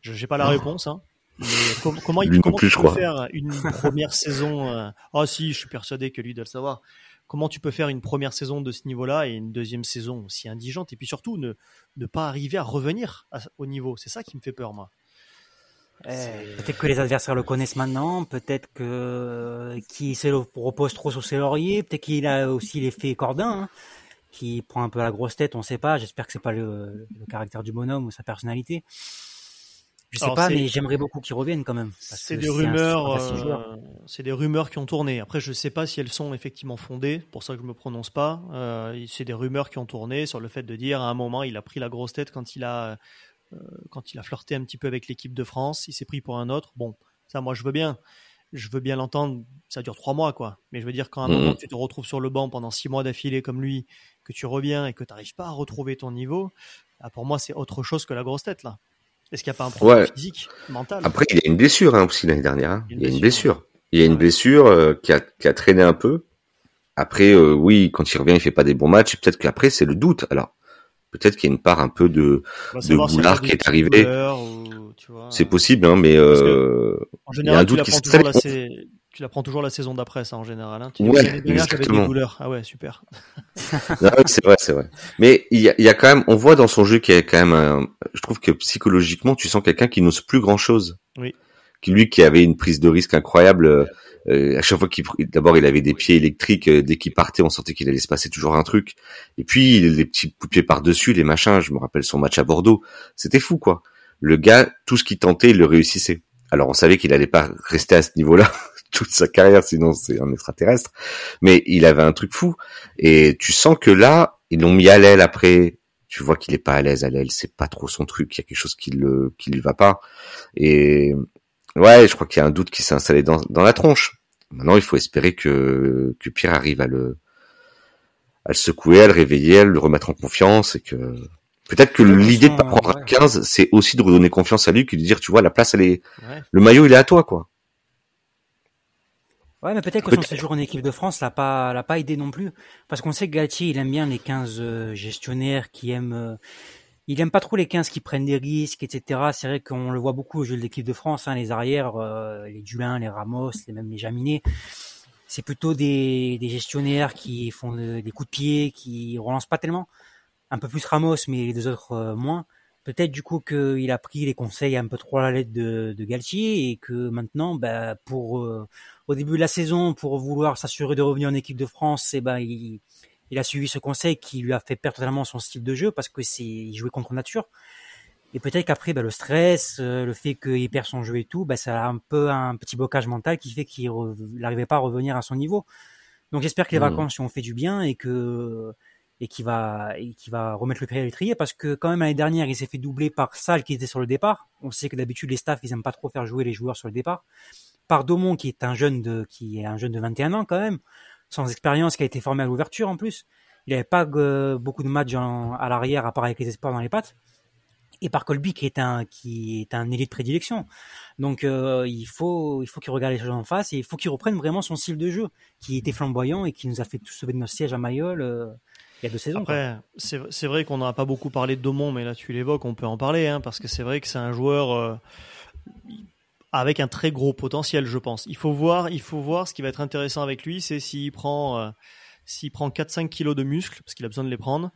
Je n'ai pas la réponse, hein. Mais com- comment il comment plus, tu je peux crois. faire une première saison euh, Ah si, je suis persuadé que lui doit le savoir. Comment tu peux faire une première saison de ce niveau-là et une deuxième saison aussi indigente et puis surtout ne ne pas arriver à revenir à- au niveau? C'est ça qui me fait peur, moi. Euh, Peut-être que les adversaires le connaissent maintenant, peut-être que qu'il se repose trop sur ses lauriers, peut-être qu'il a aussi l'effet Cordin, hein, qui prend un peu la grosse tête, on sait pas. J'espère que c'est pas le, le caractère du bonhomme ou sa personnalité. Je sais Alors, pas, mais j'aimerais beaucoup qu'il revienne quand même. C'est des rumeurs, euh, c'est des rumeurs qui ont tourné. Après, je sais pas si elles sont effectivement fondées. Pour ça que je me prononce pas. Euh, c'est des rumeurs qui ont tourné sur le fait de dire à un moment il a pris la grosse tête quand il a euh, quand il a flirté un petit peu avec l'équipe de France. Il s'est pris pour un autre. Bon, ça, moi, je veux bien. Je veux bien l'entendre. Ça dure trois mois, quoi. Mais je veux dire, quand à un Mhm. moment tu te retrouves sur le banc pendant six mois d'affilée comme lui, que tu reviens et que tu n'arrives pas à retrouver ton niveau, là, pour moi, c'est autre chose que la grosse tête, là. Est-ce qu'il n'y a pas un problème Ouais. physique, mental? Après, il y a une blessure hein, aussi l'année dernière. hein. Il y a une blessure. Il y a une blessure euh, qui, a, qui a traîné un peu. Après, euh, oui, quand il revient, il fait pas des bons matchs. Peut-être qu'après, c'est le doute. Alors, peut-être qu'il y a une part un peu de, de boulard qui est arrivé. C'est possible, hein, mais euh, En il y a un doute qui se tu la prends toujours la saison d'après, ça en général. Hein. Tu Ouais, j'avais des douleurs. Ah ouais, super. Oui, c'est vrai, c'est vrai. Mais il y a, il y a quand même, on voit dans son jeu qu'il y a quand même un, je trouve que psychologiquement, tu sens quelqu'un qui n'ose plus grand chose. Oui. Qui lui, qui avait une prise de risque incroyable, euh, à chaque fois qu'il, d'abord, il avait des pieds électriques, euh, dès qu'il partait, on sentait qu'il allait se passer toujours un truc. Et puis, les petits coups de pied par-dessus, les machins, je me rappelle son match à Bordeaux. C'était fou, quoi. Le gars, tout ce qu'il tentait, il le réussissait. Alors, on savait qu'il allait pas rester à ce niveau-là toute sa carrière, sinon c'est un extraterrestre. Mais il avait un truc fou. Et tu sens que là, ils l'ont mis à l'aile après. Tu vois qu'il est pas à l'aise à l'aile, c'est pas trop son truc. Il y a quelque chose qui le, qui lui va pas. Et ouais, je crois qu'il y a un doute qui s'est installé dans, dans la tronche. Maintenant, il faut espérer que, que Pierre arrive à le, à le secouer, à le réveiller, à le remettre en confiance et que peut-être que l'idée de pas prendre un 15, c'est aussi de redonner confiance à lui, que de dire, tu vois, la place, elle est, Ouais. le maillot, il est à toi, quoi. Ouais, mais peut-être que son séjour en équipe de France l'a pas, l'a pas aidé non plus. Parce qu'on sait que Galtier, il aime bien les 15 euh, gestionnaires qui aiment, euh, il aime pas trop les 15 qui prennent des risques, etc. C'est vrai qu'on le voit beaucoup au jeu de l'équipe de France, hein, les arrières, euh, les Dulin, les Ramos, les, même les Jaminet. C'est plutôt des, des gestionnaires qui font de- des coups de pied, qui relancent pas tellement. Un peu plus Ramos, mais les deux autres euh, moins. Peut-être du coup qu'il a pris les conseils un peu trop à la lettre de, de Galtier et que maintenant, bah, pour euh, au début de la saison, pour vouloir s'assurer de revenir en équipe de France, eh ben, il, il a suivi ce conseil qui lui a fait perdre totalement son style de jeu parce que c'est il jouait contre nature. Et peut-être qu'après, bah, le stress, euh, le fait qu'il perd son jeu et tout, bah, ça a un peu un petit blocage mental qui fait qu'il n'arrivait pas à revenir à son niveau. Donc j'espère que les Mhm. vacances ont fait du bien et que et qui va qui va remettre le pied à l'étrier parce que quand même l'année dernière il s'est fait doubler par Salle qui était sur le départ. On sait que d'habitude les staffs ils aiment pas trop faire jouer les joueurs sur le départ. Par Daumont qui est un jeune de qui est un jeune de 21 ans quand même, sans expérience qui a été formé à l'ouverture en plus. Il n'avait pas beaucoup de matchs à l'arrière à part avec les espoirs dans les pattes. Et par Colby qui est un qui est un élite de prédilection. Donc euh, il faut il faut qu'il regarde les choses en face et il faut qu'il reprenne vraiment son style de jeu qui était flamboyant et qui nous a fait tous sauver de nos sièges à Mayol euh, il y a deux saisons. Après, c'est c'est vrai qu'on n'en a pas beaucoup parlé de Daumont, mais là tu l'évoques, on peut en parler, hein, parce que c'est vrai que c'est un joueur euh, avec un très gros potentiel, je pense. Il faut voir, il faut voir ce qui va être intéressant avec lui, c'est s'il prend, euh, s'il prend 4-5 kilos de muscles, parce qu'il a besoin de les prendre,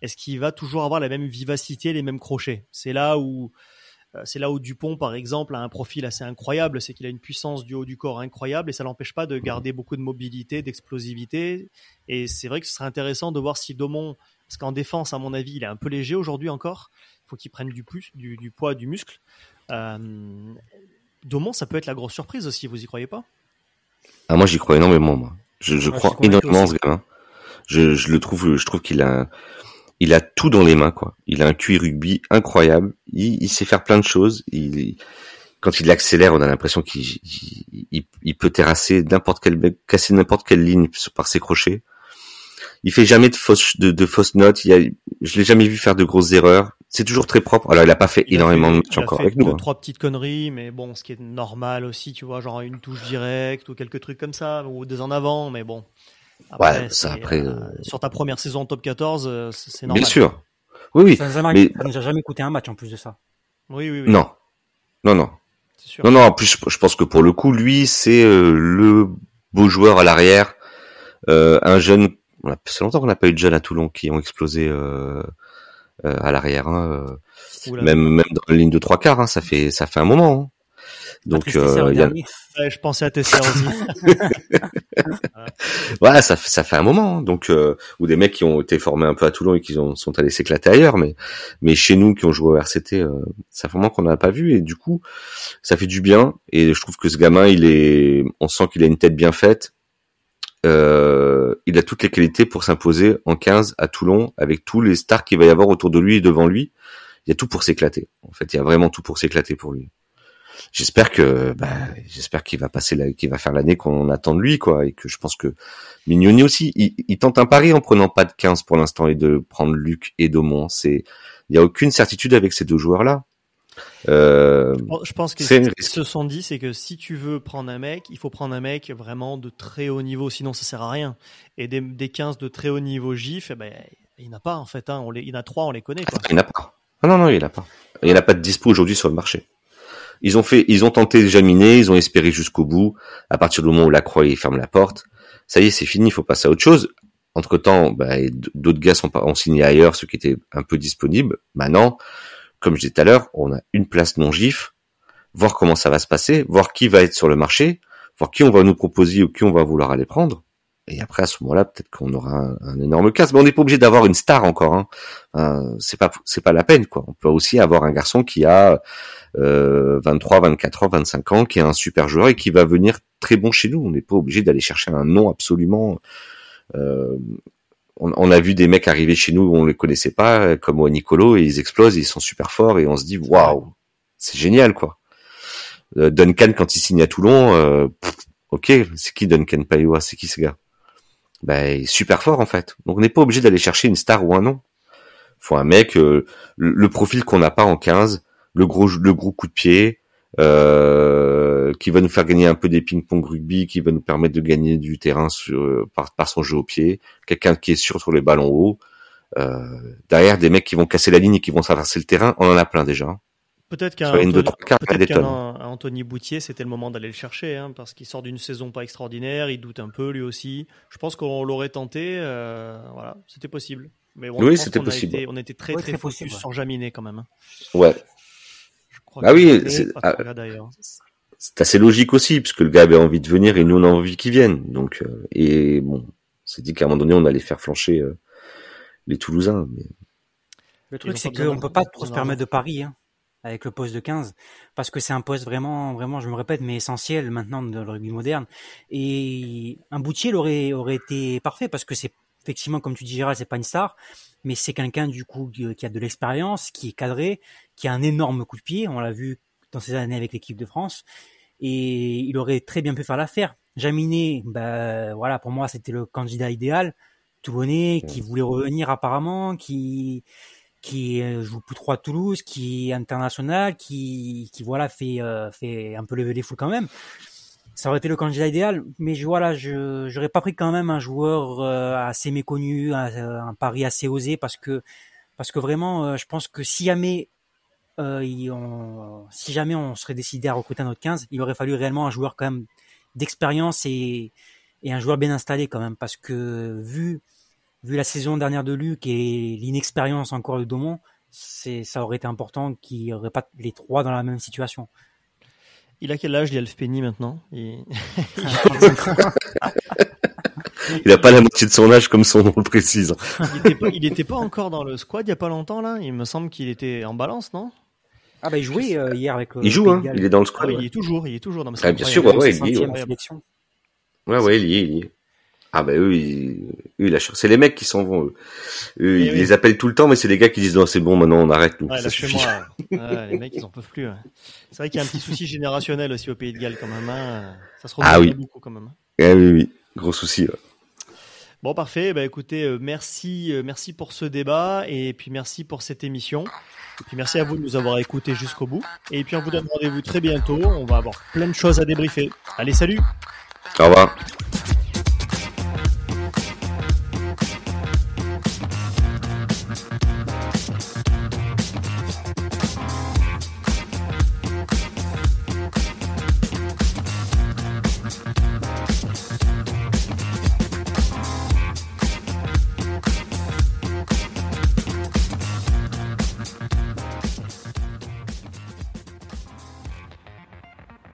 est-ce qu'il va toujours avoir la même vivacité, les mêmes crochets? C'est là où c'est là où Dupont, par exemple, a un profil assez incroyable, c'est qu'il a une puissance du haut du corps incroyable et ça l'empêche pas de garder beaucoup de mobilité, d'explosivité. Et c'est vrai que ce serait intéressant de voir si Daumont, parce qu'en défense, à mon avis, il est un peu léger aujourd'hui encore. Il faut qu'il prenne du plus, du, du poids, du muscle. Euh, Daumont, ça peut être la grosse surprise aussi, vous y croyez pas? Ah, moi, j'y crois énormément, moi. Je, je Ouais, crois énormément en ce gamin. Je, je le trouve, je trouve qu'il a, un- il a tout dans les mains, quoi. Il a un QI rugby incroyable. Il, il sait faire plein de choses. Il, quand il accélère, on a l'impression qu'il il, il- il peut terrasser n'importe quel mec, casser n'importe quelle ligne par ses crochets. Il fait jamais de fausses de, de fausses notes. Il y a, je l'ai jamais vu faire de grosses erreurs. C'est toujours très propre. Alors il a pas fait énormément de matchs encore fait avec nous. deux, hein. trois petites conneries, mais bon, ce qui est normal aussi, tu vois, genre une touche directe ou quelques trucs comme ça, ou des en avant, mais bon. Ouais, ça, c'est, après, euh, euh, sur ta première saison en top 14, euh, c'est c'est normal. Bien sûr. Oui, oui. Ça nous a jamais, Mais ça nous a jamais coûté un match en plus de ça. Oui, oui, oui. non, non, non. C'est sûr. Non, non, en plus, je, pense que pour le coup, lui, c'est euh, le beau joueur à l'arrière. Euh, un jeune, fait longtemps qu'on n'a pas eu de jeunes à Toulon qui ont explosé euh, euh, à l'arrière. Hein, même même dans la ligne de trois quarts, hein, ça fait ça fait un moment. Hein. Donc, euh, y a-. Ouais, je pensais à Tesser aussi. ouais, ça fait ça fait un moment. hein. Donc, euh, ou des mecs qui ont été formés un peu à Toulon et qui ont, sont allés s'éclater ailleurs, mais mais chez nous qui ont joué au RCT, euh, ça fait un moment qu'on n'a pas vu et du coup, ça fait du bien. Et je trouve que ce gamin, il est, on sent qu'il a une tête bien faite. Euh, il a toutes les qualités pour s'imposer en 15 à Toulon avec tous les stars qu'il va y avoir autour de lui et devant lui. Il y a tout pour s'éclater. En fait, il y a vraiment tout pour s'éclater pour lui. J'espère que, bah, j'espère qu'il va passer, la, qu'il va faire l'année qu'on attend de lui, quoi, et que je pense que Mignoni aussi, il, il tente un pari en prenant pas de 15 pour l'instant et de prendre Luc et Daumont. C'est, il y a aucune certitude avec ces deux joueurs-là. Euh, Je pense que ce qu'ils se sont dit, c'est que si tu veux prendre un mec, il faut prendre un mec vraiment de très haut niveau, sinon ça sert à rien. Et des, des 15 de très haut niveau GIF, eh ben, il n'y en a pas en fait. Hein. On les, il y en a trois, on les connaît. Quoi. Il n'y en a pas. Ah non, non, il n'y en a pas. Il n'y en a pas de dispo aujourd'hui sur le marché. Ils ont fait, ils ont tenté de jaminer, ils ont espéré jusqu'au bout. À partir du moment où la croix ferme la porte, ça y est, c'est fini, il faut passer à autre chose. Entre temps, bah, d'autres gars sont ont signé ailleurs, ceux qui étaient un peu disponibles. Maintenant, comme je disais tout à l'heure, on a une place non gif, voir comment ça va se passer, voir qui va être sur le marché, voir qui on va nous proposer ou qui on va vouloir aller prendre. Et après, à ce moment-là, peut-être qu'on aura un, énorme casse. Mais on n'est pas obligé d'avoir une star encore. Hein. Euh, c'est pas, c'est pas la peine, quoi. On peut aussi avoir un garçon qui a euh, 23, 24 ans, 25 ans, qui est un super joueur et qui va venir très bon chez nous. On n'est pas obligé d'aller chercher un nom absolument. Euh, on, on, a vu des mecs arriver chez nous où on les connaissait pas, comme Nicolo, et ils explosent, ils sont super forts, et on se dit waouh, c'est génial, quoi. Euh, Duncan quand il signe à Toulon, euh, ok, c'est qui Duncan Paiwa, c'est qui ce gars? Est super fort en fait. Donc on n'est pas obligé d'aller chercher une star ou un nom. Faut un mec, euh, le, profil qu'on n'a pas en 15, le gros le gros coup de pied, euh, qui va nous faire gagner un peu des ping-pong rugby, qui va nous permettre de gagner du terrain sur, par, par son jeu au pied, quelqu'un qui est sûr sur les ballons hauts. Euh, derrière des mecs qui vont casser la ligne et qui vont traverser le terrain, on en a plein déjà. Peut-être qu'un Anthony, peut qu Anthony Boutier, c'était le moment d'aller le chercher, hein, parce qu'il sort d'une saison pas extraordinaire, il doute un peu lui aussi. Je pense qu'on l'aurait tenté, euh, voilà, c'était possible. Mais bon, oui, c'était possible. Été, on était très ouais, très, très focus possible, sur Jaminet quand même. Hein. Ouais. Je crois bah oui, c'est ah, assez logique aussi, puisque le gars avait envie de venir et nous on a envie qu'il vienne. Donc, euh, et bon, c'est dit qu'à un moment donné on allait faire flancher euh, les Toulousains. Mais... Le truc, c'est qu'on peut pas trop se permettre de paris. Hein avec le poste de 15 parce que c'est un poste vraiment vraiment je me répète mais essentiel maintenant dans le rugby moderne. Et un boutier aurait aurait été parfait parce que c'est effectivement comme tu dis Gérald c'est pas une star mais c'est quelqu'un du coup qui a de l'expérience qui est cadré qui a un énorme coup de pied. On l'a vu dans ces années avec l'équipe de France. Et il aurait très bien pu faire l'affaire. Jaminet bah voilà pour moi c'était le candidat idéal. Toulonnais qui voulait revenir apparemment qui qui joue plus trop Toulouse, qui est international, qui, qui voilà fait euh, fait un peu lever les foules quand même. Ça aurait été le candidat idéal, mais je voilà, je j'aurais pas pris quand même un joueur euh, assez méconnu, un, un, pari assez osé parce que parce que vraiment, euh, je pense que si jamais euh, on, si jamais on serait décidé à recruter un autre 15, il aurait fallu réellement un joueur quand même d'expérience et et un joueur bien installé quand même parce que vu vu la saison dernière de Luc et l'inexpérience encore de Daumont, c'est ça aurait été important qu'il n'y aurait pas les trois dans la même situation. Il a quel âge, Lialf Penny, maintenant? Il... il a pas la moitié de son âge comme son nom le précise. il, était pas, il était pas encore dans le squad il y a pas longtemps là? Il me semble qu'il était en balance, non? Ah bah il jouait euh, hier avec. il joue, hein. Il est dans le squad. Ah, ouais. Il est toujours, il est toujours dans. Ah, bien sûr, ouais, ouais, il y est. Ouais, ouais, il est, il y est. Ah bah eux, ils, eux, ils c'est les mecs qui s'en vont. Eux, eux ils oui. les appellent tout le temps, mais c'est les gars qui disent non, c'est bon, maintenant on arrête, nous, ouais, ça suffit. les mecs, ils en peuvent plus. Ouais. C'est vrai qu'il y a un petit souci générationnel aussi au Pays de Galles quand même. Hein. Ça se ah oui. beaucoup quand même. Ah oui, oui, gros souci. Bon, parfait. Bah, écoutez, euh, merci, euh, merci pour ce débat et puis merci pour cette émission. Et puis merci à vous de nous avoir écoutés jusqu'au bout. Et puis on vous donne rendez-vous très bientôt. On va avoir plein de choses à débriefer. Allez, salut Au revoir.